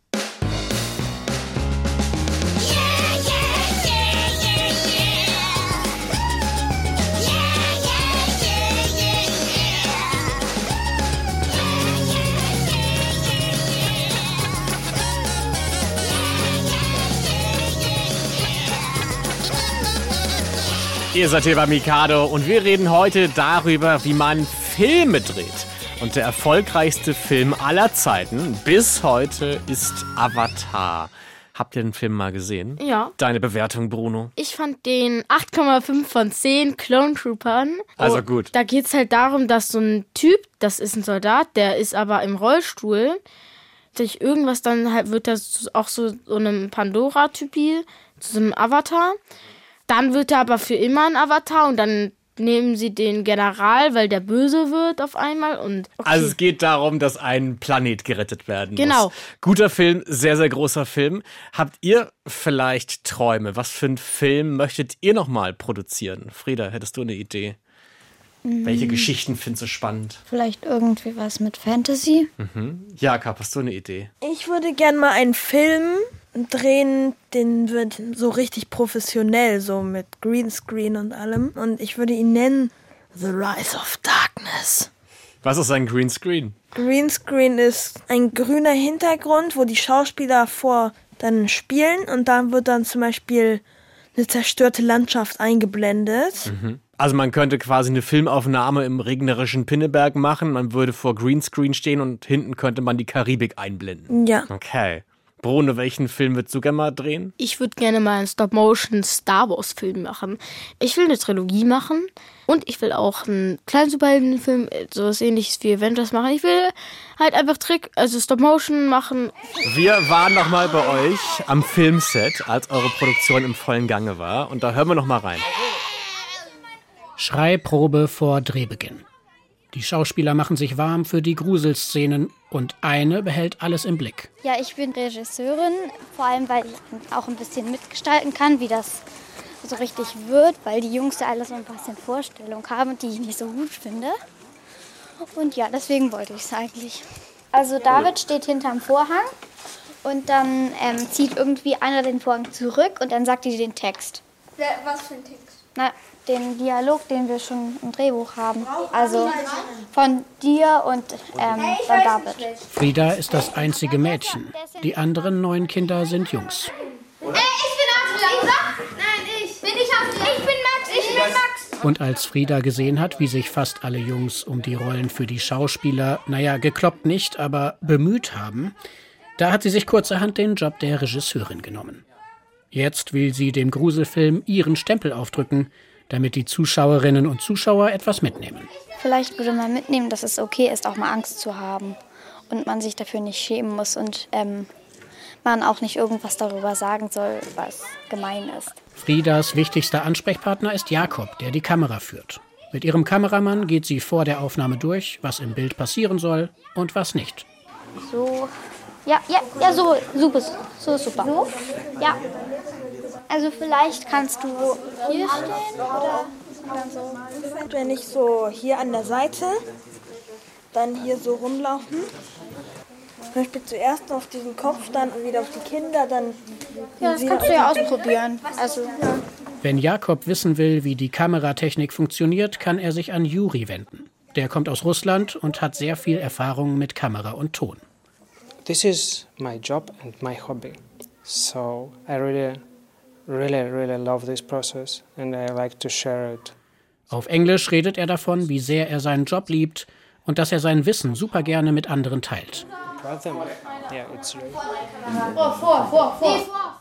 Speaker 2: Ihr seid hier bei Mikado und wir reden heute darüber, wie man Filme dreht. Und der erfolgreichste Film aller Zeiten bis heute ist Avatar. Habt ihr den Film mal gesehen?
Speaker 8: Ja.
Speaker 2: Deine Bewertung, Bruno?
Speaker 8: Ich fand den 8,5 von 10 Clone Troopern.
Speaker 2: Also
Speaker 8: Und
Speaker 2: gut.
Speaker 8: Da geht es halt darum, dass so ein Typ, das ist ein Soldat, der ist aber im Rollstuhl, durch irgendwas dann halt wird das auch so, so einem Pandora-Typi, zu so einem Avatar. Dann wird er aber für immer ein Avatar und dann nehmen sie den General, weil der böse wird auf einmal und okay.
Speaker 2: Also es geht darum, dass ein Planet gerettet werden
Speaker 8: Genau.
Speaker 2: muss. Guter Film, sehr, sehr großer Film. Habt ihr vielleicht Träume? Was für einen Film möchtet ihr nochmal produzieren? Frieda, hättest du eine Idee? Welche
Speaker 10: Mm.
Speaker 2: Geschichten findest du spannend?
Speaker 10: Vielleicht irgendwie was mit Fantasy.
Speaker 2: Mhm. Jakob, hast du eine Idee?
Speaker 9: Ich würde gern mal einen Film drehen, den wird so richtig professionell, so mit Greenscreen und allem. Und ich würde ihn nennen The Rise of Darkness.
Speaker 2: Was ist ein Greenscreen?
Speaker 9: Greenscreen ist ein grüner Hintergrund, wo die Schauspieler vor dann spielen und dann wird dann zum Beispiel eine zerstörte Landschaft eingeblendet.
Speaker 2: Mhm. Also man könnte quasi eine Filmaufnahme im regnerischen Pinneberg machen. Man würde vor Greenscreen stehen und hinten könnte man die Karibik einblenden.
Speaker 9: Ja.
Speaker 2: Okay. Bruno, welchen Film würdest du gerne mal drehen?
Speaker 8: Ich würde gerne mal einen Stop-Motion Star Wars Film machen. Ich will eine Trilogie machen und ich will auch einen kleinen Superheldenfilm, so was ähnliches wie Avengers machen. Ich will halt einfach Trick, also Stop-Motion machen.
Speaker 2: Wir waren noch mal bei euch am Filmset, als eure Produktion im vollen Gange war. Und da hören wir noch mal rein.
Speaker 16: Schreiprobe vor Drehbeginn. Die Schauspieler machen sich warm für die Gruselszenen und eine behält alles im Blick.
Speaker 10: Ja, ich bin Regisseurin, vor allem weil ich auch ein bisschen mitgestalten kann, wie das so richtig wird, weil die Jungs ja alle so ein bisschen Vorstellung haben, die ich nicht so gut finde. Und ja, deswegen wollte ich es eigentlich. Also David steht hinterm Vorhang und dann ähm, zieht irgendwie einer den Vorhang zurück und dann sagt die den Text.
Speaker 27: Was für ein Text?
Speaker 10: Na, den Dialog, den wir schon im Drehbuch haben. Also von dir und ähm, dann David.
Speaker 16: Frieda ist das einzige Mädchen. Die anderen neun Kinder sind Jungs.
Speaker 4: Ey, ich bin Adrian? Nein, ich. Bin ich Adrian? Ich bin Max, ich bin Max.
Speaker 16: Und als Frieda gesehen hat, wie sich fast alle Jungs um die Rollen für die Schauspieler, naja, gekloppt nicht, aber bemüht haben, da hat sie sich kurzerhand den Job der Regisseurin genommen. Jetzt will sie dem Gruselfilm ihren Stempel aufdrücken, damit die Zuschauerinnen und Zuschauer etwas mitnehmen.
Speaker 10: Vielleicht würde man mitnehmen, dass es okay ist, auch mal Angst zu haben und man sich dafür nicht schämen muss und ähm, man auch nicht irgendwas darüber sagen soll, was gemein ist.
Speaker 16: Friedas wichtigster Ansprechpartner ist Jakob, der die Kamera führt. Mit ihrem Kameramann geht sie vor der Aufnahme durch, was im Bild passieren soll und was nicht.
Speaker 10: So. Ja, ja, ja, so, super, so ist super. So? Ja. Also vielleicht kannst du hier stehen oder, oder so.
Speaker 9: Wenn ich so hier an der Seite, dann hier so rumlaufen. Zum Beispiel zuerst auf diesen Kopf, dann wieder auf die Kinder, dann.
Speaker 10: Ja, das kannst du ja ausprobieren. Also, ja.
Speaker 16: Wenn Jakob wissen will, wie die Kameratechnik funktioniert, kann er sich an Juri wenden. Der kommt aus Russland und hat sehr viel Erfahrung mit Kamera und Ton.
Speaker 29: This is my job and my hobby. So I really, really, really love this process and I like to share it.
Speaker 16: Auf Englisch redet er davon, wie sehr er seinen Job liebt und dass er sein Wissen super gerne mit anderen teilt.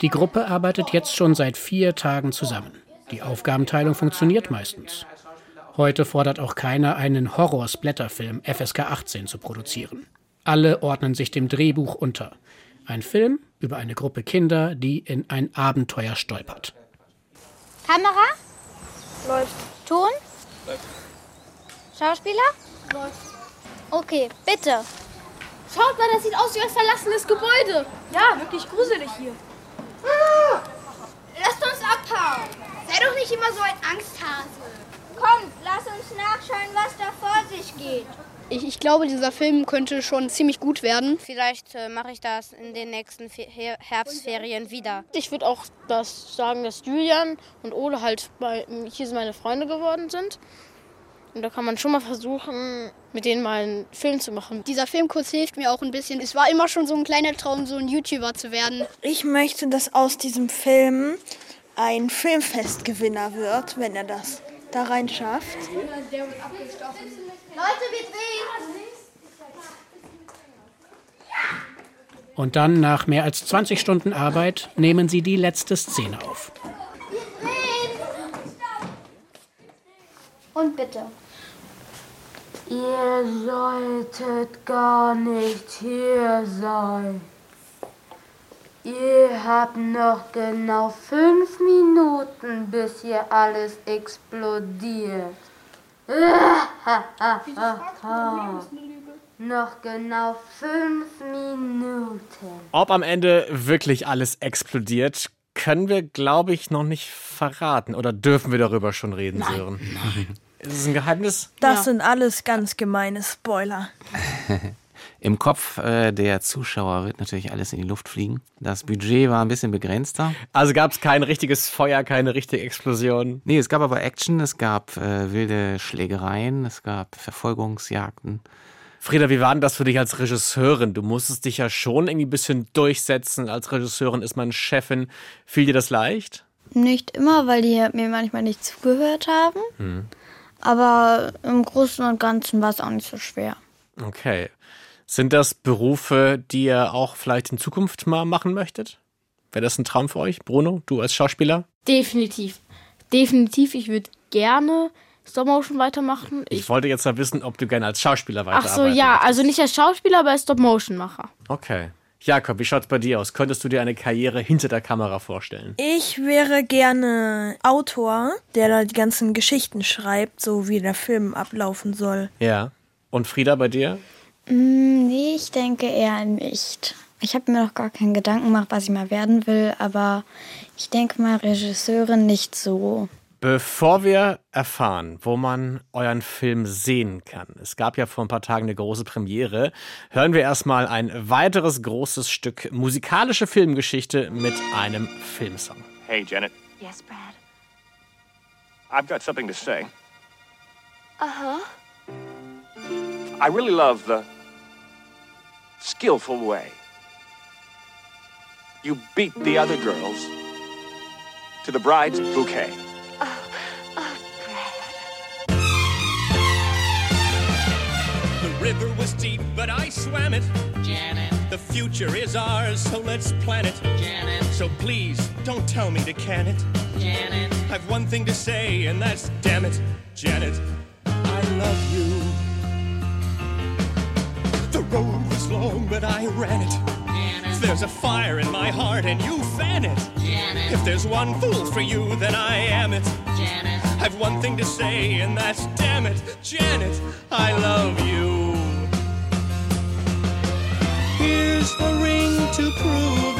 Speaker 16: Die Gruppe arbeitet jetzt schon seit vier Tagen zusammen. Die Aufgabenteilung funktioniert meistens. Heute fordert auch keiner, einen Horror-Splatterfilm FSK 18 zu produzieren. Alle ordnen sich dem Drehbuch unter. Ein Film über eine Gruppe Kinder, die in ein Abenteuer stolpert.
Speaker 10: Kamera?
Speaker 9: Läuft.
Speaker 10: Ton? Schauspieler?
Speaker 27: Läuft.
Speaker 10: Okay, bitte.
Speaker 27: Schaut mal, das sieht aus wie ein verlassenes Gebäude. Ja, wirklich gruselig hier. Lasst uns abhauen. Sei doch nicht immer so ein Angsthase.
Speaker 4: Komm, lass uns nachschauen, was da vor sich geht.
Speaker 27: Ich, ich glaube, dieser Film könnte schon ziemlich gut werden.
Speaker 30: Vielleicht äh, mache ich das in den nächsten Fe Her Herbstferien wieder.
Speaker 8: Ich würde auch das sagen, dass Julian und Ole halt bei, hier so meine Freunde geworden sind. Und da kann man schon mal versuchen, mit denen mal einen Film zu machen.
Speaker 27: Dieser Filmkurs hilft mir auch ein bisschen. Es war immer schon so ein kleiner Traum, so ein YouTuber zu werden.
Speaker 9: Ich möchte, dass aus diesem Film ein Filmfestgewinner wird, wenn er das da rein schafft.
Speaker 4: Leute, wir drehen.
Speaker 16: Und dann, nach mehr als 20 Stunden Arbeit, nehmen sie die letzte Szene auf.
Speaker 10: Und bitte.
Speaker 24: Ihr solltet gar nicht hier sein. Ihr habt noch genau fünf Minuten, bis hier alles explodiert. Noch genau fünf Minuten.
Speaker 2: Ob am Ende wirklich alles explodiert, können wir, glaube ich, noch nicht verraten. Oder dürfen wir darüber schon reden, Sören? Nein. Ist es ein Geheimnis?
Speaker 9: Das sind alles ganz gemeine Spoiler.
Speaker 1: Im Kopf äh, der Zuschauer wird natürlich alles in die Luft fliegen. Das Budget war ein bisschen begrenzter.
Speaker 2: Also gab es kein richtiges Feuer, keine richtige Explosion.
Speaker 1: Nee, es gab aber Action, es gab äh, wilde Schlägereien, es gab Verfolgungsjagden.
Speaker 2: Frieda, wie war denn das für dich als Regisseurin? Du musstest dich ja schon irgendwie ein bisschen durchsetzen. Als Regisseurin ist man Chefin. Fiel dir das leicht?
Speaker 10: Nicht immer, weil die mir manchmal nicht zugehört haben.
Speaker 2: Hm.
Speaker 10: Aber im Großen und Ganzen war es auch nicht so schwer.
Speaker 2: Okay. Sind das Berufe, die ihr auch vielleicht in Zukunft mal machen möchtet? Wäre das ein Traum für euch, Bruno, du als Schauspieler?
Speaker 8: Definitiv. Definitiv, ich würde gerne Stop-Motion weitermachen.
Speaker 2: Ich, wollte jetzt mal wissen, ob du gerne als Schauspieler
Speaker 8: Ach
Speaker 2: weiterarbeiten
Speaker 8: so, ja, also nicht als Schauspieler, aber als Stop-Motion-Macher.
Speaker 2: Okay. Jakob, wie schaut's bei dir aus? Könntest du dir eine Karriere hinter der Kamera vorstellen?
Speaker 9: Ich wäre gerne Autor, der da die ganzen Geschichten schreibt, so wie der Film ablaufen soll.
Speaker 2: Ja. Und Frieda, bei dir?
Speaker 10: Mm, nee, ich denke eher nicht. Ich habe mir noch gar keinen Gedanken gemacht, was ich mal werden will, aber ich denke mal Regisseurin nicht so.
Speaker 2: Bevor wir erfahren, wo man euren Film sehen kann, es gab ja vor ein paar Tagen eine große Premiere, hören wir erstmal ein weiteres großes Stück musikalische Filmgeschichte mit einem Filmsong.
Speaker 26: Hey, Janet.
Speaker 24: Yes, Brad.
Speaker 26: I've got something to say.
Speaker 24: Uh huh.
Speaker 26: I really love the skillful way you beat the other girls to the bride's bouquet.
Speaker 31: Oh, oh, the river was deep, but I swam it. Janet. The future is ours, so let's plan it. Janet. So please, don't tell me to can it. Janet. I've one thing to say, and that's damn it. Janet, I love you. The road was long, but I ran it. Janet. There's a fire in my heart, and you fan it. Janet. If there's one fool for you, then I am it. Janet. I've one thing to say, and that's damn it. Janet, I love you. Here's the ring to prove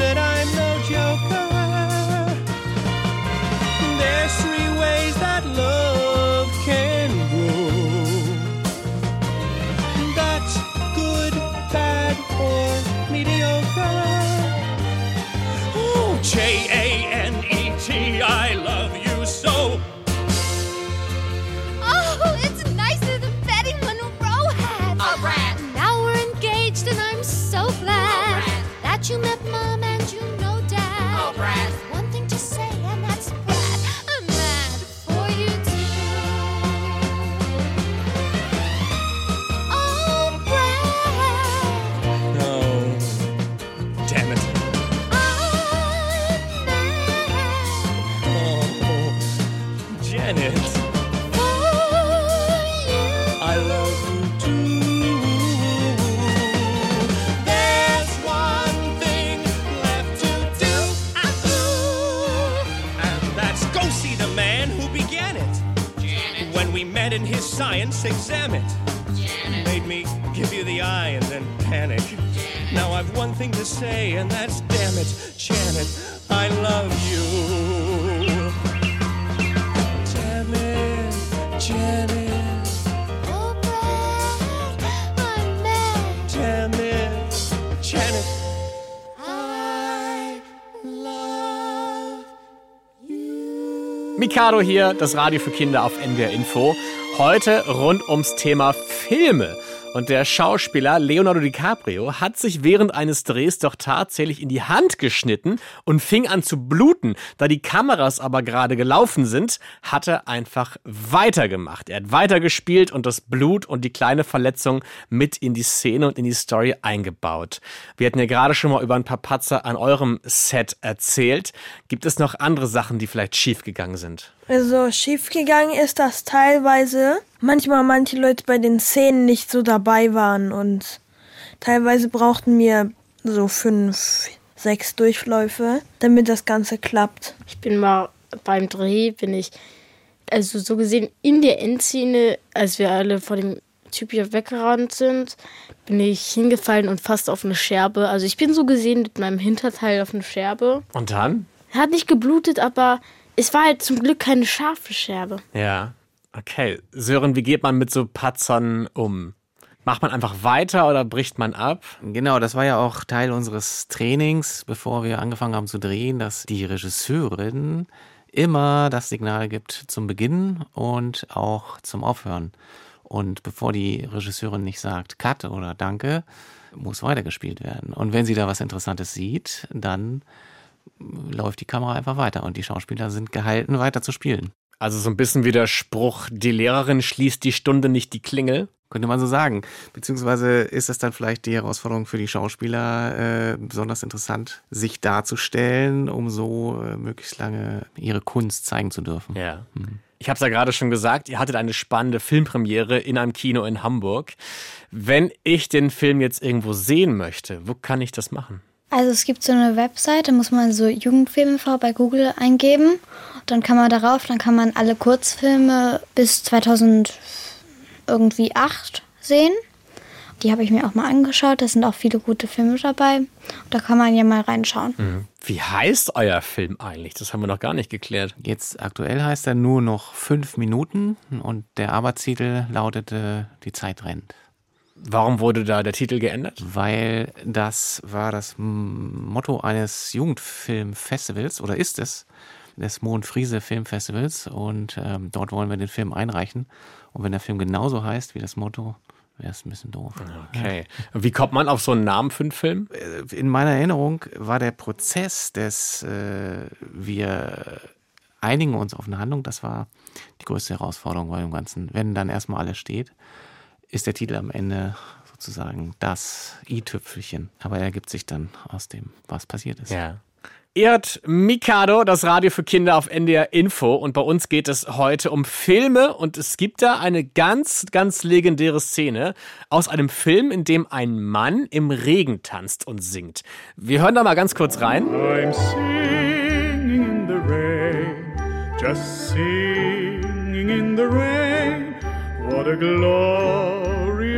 Speaker 31: When we met in his science exam it. Made me give you the eye and then panic. Now I've one thing to say, and that's damn it, Janet, I love you. Damn it, Janet.
Speaker 4: Oh, Brad. I'm mad.
Speaker 31: Damn it, Janet.
Speaker 2: Mikado hier, das Radio für Kinder auf NWR Info. Heute rund ums Thema Filme. Und der Schauspieler Leonardo DiCaprio hat sich während eines Drehs doch tatsächlich in die Hand geschnitten und fing an zu bluten. Da die Kameras aber gerade gelaufen sind, hat er einfach weitergemacht. Er hat weitergespielt und das Blut und die kleine Verletzung mit in die Szene und in die Story eingebaut. Wir hatten ja gerade schon mal über ein paar Patzer an eurem Set erzählt. Gibt es noch andere Sachen, die vielleicht schiefgegangen sind?
Speaker 9: Also schiefgegangen ist das teilweise. Manchmal manche Leute bei den Szenen nicht so dabei waren und teilweise brauchten wir so fünf, sechs Durchläufe, damit das Ganze klappt.
Speaker 8: Ich bin mal beim Dreh, bin ich, also so gesehen in der Endszene, als wir alle vor dem Typ hier weggerannt sind, bin ich hingefallen und fast auf eine Scherbe. Also ich bin so gesehen mit meinem Hinterteil auf eine Scherbe.
Speaker 2: Und dann?
Speaker 8: Er hat nicht geblutet, aber es war halt zum Glück keine scharfe Scherbe.
Speaker 2: Ja, okay. Sören, wie geht man mit so Patzern um? Macht man einfach weiter oder bricht man ab?
Speaker 1: Genau, das war ja auch Teil unseres Trainings, bevor wir angefangen haben zu drehen, dass die Regisseurin immer das Signal gibt zum Beginn und auch zum Aufhören. Und bevor die Regisseurin nicht sagt Cut oder Danke, muss weitergespielt werden. Und wenn sie da was Interessantes sieht, dann läuft die Kamera einfach weiter und die Schauspieler sind gehalten, weiter zu spielen.
Speaker 2: Also so ein bisschen wie der Spruch, die Lehrerin schließt die Stunde nicht die Klingel.
Speaker 1: Könnte man so sagen. Beziehungsweise ist es dann vielleicht die Herausforderung für die Schauspieler, äh, besonders interessant, sich darzustellen, um so äh, möglichst lange ihre Kunst zeigen zu dürfen.
Speaker 2: Ja. Ich habe es ja gerade schon gesagt, ihr hattet eine spannende Filmpremiere in einem Kino in Hamburg. Wenn ich den Film jetzt irgendwo sehen möchte, wo kann ich das machen?
Speaker 10: Also es gibt so eine Website, da muss man so Jugendfilme bei Google eingeben. Dann kann man darauf, dann kann man alle Kurzfilme bis 2000 irgendwie acht sehen. Die habe ich mir auch mal angeschaut. Da sind auch viele gute Filme dabei. Da kann man ja mal reinschauen.
Speaker 2: Mhm. Wie heißt euer Film eigentlich? Das haben wir noch gar nicht geklärt.
Speaker 1: Jetzt aktuell heißt er nur noch fünf Minuten und der Arbeitstitel lautete Die Zeit rennt.
Speaker 2: Warum wurde da der Titel geändert?
Speaker 1: Weil das war das Motto eines Jugendfilmfestivals oder ist es des Mondfriese Filmfestivals und ähm, dort wollen wir den Film einreichen. Und wenn der Film genauso heißt wie das Motto, wäre es ein bisschen doof.
Speaker 2: Okay. Wie kommt man auf so einen Namen für einen Film?
Speaker 1: In meiner Erinnerung war der Prozess des, äh, wir einigen uns auf eine Handlung, das war die größte Herausforderung bei dem Ganzen. Wenn dann erstmal alles steht, ist der Titel am Ende sozusagen das i-Tüpfelchen. Aber er ergibt sich dann aus dem, was passiert ist.
Speaker 2: Ja. Ihr hört Mikado, das Radio für Kinder auf NDR Info. Und bei uns geht es heute um Filme. Und es gibt da eine ganz, ganz legendäre Szene aus einem Film, in dem ein Mann im Regen tanzt und singt. Wir hören da mal ganz kurz rein.
Speaker 12: I'm singing in the rain, just singing in the rain. What a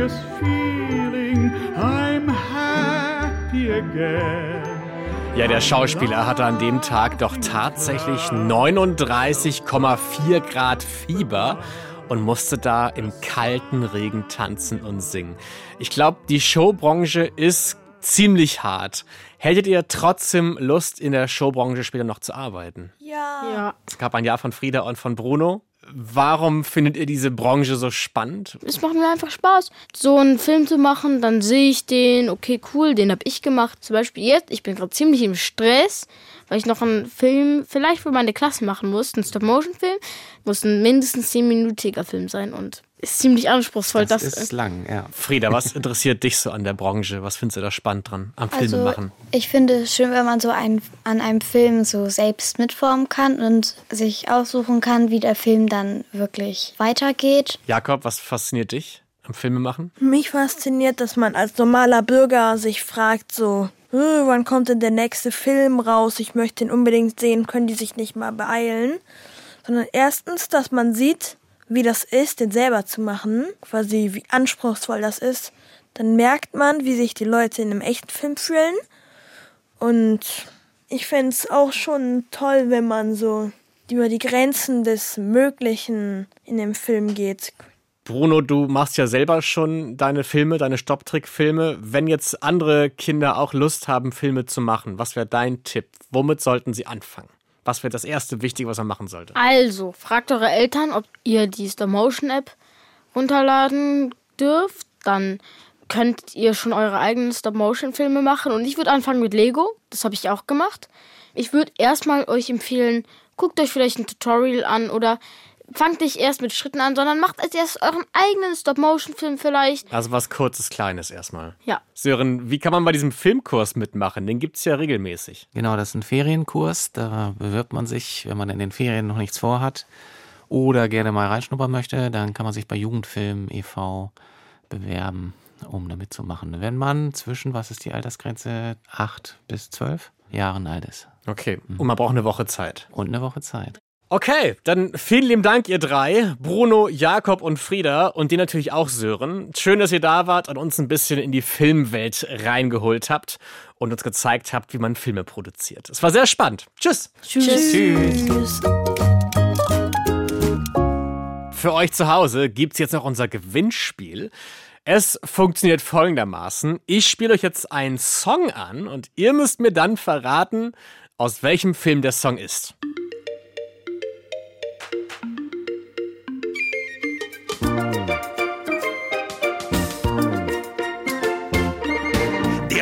Speaker 12: glorious feeling, I'm happy again.
Speaker 2: Ja, der Schauspieler hatte an dem Tag doch tatsächlich 39,4 Grad Fieber und musste da im kalten Regen tanzen und singen. Ich glaube, die Showbranche ist ziemlich hart. Hättet ihr trotzdem Lust, in der Showbranche später noch zu arbeiten?
Speaker 9: Ja.
Speaker 8: Ja.
Speaker 2: Es gab ein Jahr von Frieda und von Bruno. Warum findet ihr diese Branche so spannend?
Speaker 8: Es macht mir einfach Spaß, so einen Film zu machen. Dann sehe ich den, okay, cool, den habe ich gemacht. Zum Beispiel jetzt, ich bin gerade ziemlich im Stress, weil ich noch einen Film vielleicht für meine Klasse machen muss, einen Stop-Motion-Film. Muss ein mindestens 10-minütiger Film sein und ist ziemlich anspruchsvoll.
Speaker 1: Das ist lang, ja.
Speaker 2: Frieda, was interessiert dich so an der Branche? Was findest du da spannend dran am Filme
Speaker 10: Also
Speaker 2: machen?
Speaker 10: ich finde es schön, wenn man so ein, an einem Film so selbst mitformen kann und sich aussuchen kann, wie der Film dann wirklich weitergeht.
Speaker 2: Jakob, was fasziniert dich am Filme machen?
Speaker 9: Mich fasziniert, dass man als normaler Bürger sich fragt, so, "Äh, wann kommt denn der nächste Film raus? Ich möchte ihn unbedingt sehen, können die sich nicht mal beeilen? Sondern erstens, dass man sieht, wie das ist, den selber zu machen, quasi wie anspruchsvoll das ist. Dann merkt man, wie sich die Leute in einem echten Film fühlen. Und ich fände es auch schon toll, wenn man so über die Grenzen des Möglichen in dem Film geht.
Speaker 2: Bruno, du machst ja selber schon deine Filme, deine Stopptrick-Filme. Wenn jetzt andere Kinder auch Lust haben, Filme zu machen, was wäre dein Tipp? Womit sollten sie anfangen? Was wäre das erste Wichtige, was man machen sollte?
Speaker 8: Also, fragt eure Eltern, ob ihr die Stop-Motion-App runterladen dürft. Dann könnt ihr schon eure eigenen Stop-Motion-Filme machen. Und ich würde anfangen mit Lego. Das habe ich auch gemacht. Ich würde erstmal euch empfehlen, guckt euch vielleicht ein Tutorial an oder fangt nicht erst mit Schritten an, sondern macht als erst euren eigenen Stop-Motion-Film vielleicht.
Speaker 2: Also was kurzes, kleines erstmal.
Speaker 8: Ja.
Speaker 2: Sören, wie kann man bei diesem Filmkurs mitmachen? Den gibt es ja regelmäßig.
Speaker 1: Genau, das ist ein Ferienkurs. Da bewirbt man sich, wenn man in den Ferien noch nichts vorhat oder gerne mal reinschnuppern möchte, dann kann man sich bei Jugendfilm e.V. bewerben, um da mitzumachen. Wenn man zwischen, was ist die Altersgrenze, 8 bis 12 Jahren alt ist.
Speaker 2: Okay, und man braucht eine Woche Zeit.
Speaker 1: Und eine Woche Zeit.
Speaker 2: Okay, dann vielen lieben Dank, ihr drei. Bruno, Jakob und Frieda und dir natürlich auch Sören. Schön, dass ihr da wart und uns ein bisschen in die Filmwelt reingeholt habt und uns gezeigt habt, wie man Filme produziert. Es war sehr spannend. Tschüss.
Speaker 8: Tschüss.
Speaker 2: Tschüss. Für euch zu Hause gibt's jetzt noch unser Gewinnspiel. Es funktioniert folgendermaßen. Ich spiele euch jetzt einen Song an und ihr müsst mir dann verraten, aus welchem Film der Song ist.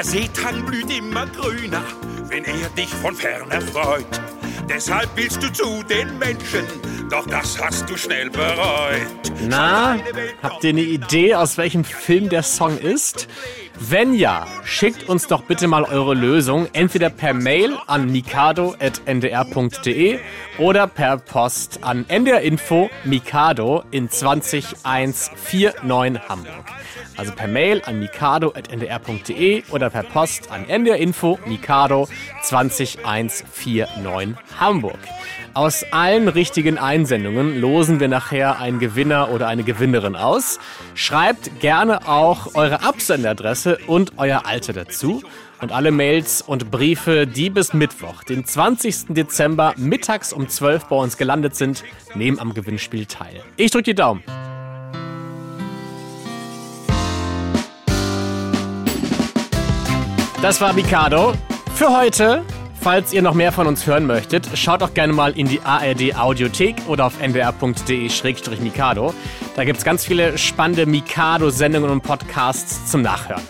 Speaker 12: Der Seetang blüht immer grüner, wenn er dich von ferne freut. Deshalb willst du zu den Menschen, doch das hast du schnell bereut.
Speaker 2: Na, habt ihr eine Idee, aus welchem Film der Song ist? Wenn ja, schickt uns doch bitte mal eure Lösung entweder per Mail an mikado.ndr.de oder per Post an ndrinfo Mikado in 20149 Hamburg. Also per Mail an mikado.ndr.de oder per Post an ndrinfo Mikado 20149 Hamburg. Aus allen richtigen Einsendungen losen wir nachher einen Gewinner oder eine Gewinnerin aus. Schreibt gerne auch eure Absenderadresse und euer Alter dazu. Und alle Mails und Briefe, die bis Mittwoch, den 20. Dezember mittags um 12 bei uns gelandet sind, nehmen am Gewinnspiel teil. Ich drücke die Daumen. Das war Mikado. Für heute, falls ihr noch mehr von uns hören möchtet, schaut doch gerne mal in die ARD Audiothek oder auf ndr.de-mikado. Da gibt es ganz viele spannende Mikado-Sendungen und Podcasts zum Nachhören.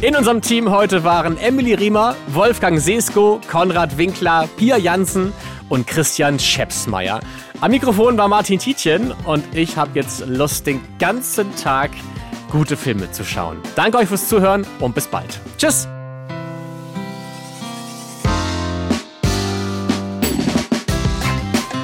Speaker 2: In unserem Team heute waren Emily Riemer, Wolfgang Sesko, Konrad Winkler, Pia Jansen und Christian Schepsmeier. Am Mikrofon war Martin Tietjen und ich habe jetzt Lust, den ganzen Tag gute Filme zu schauen. Danke euch fürs Zuhören und bis bald. Tschüss!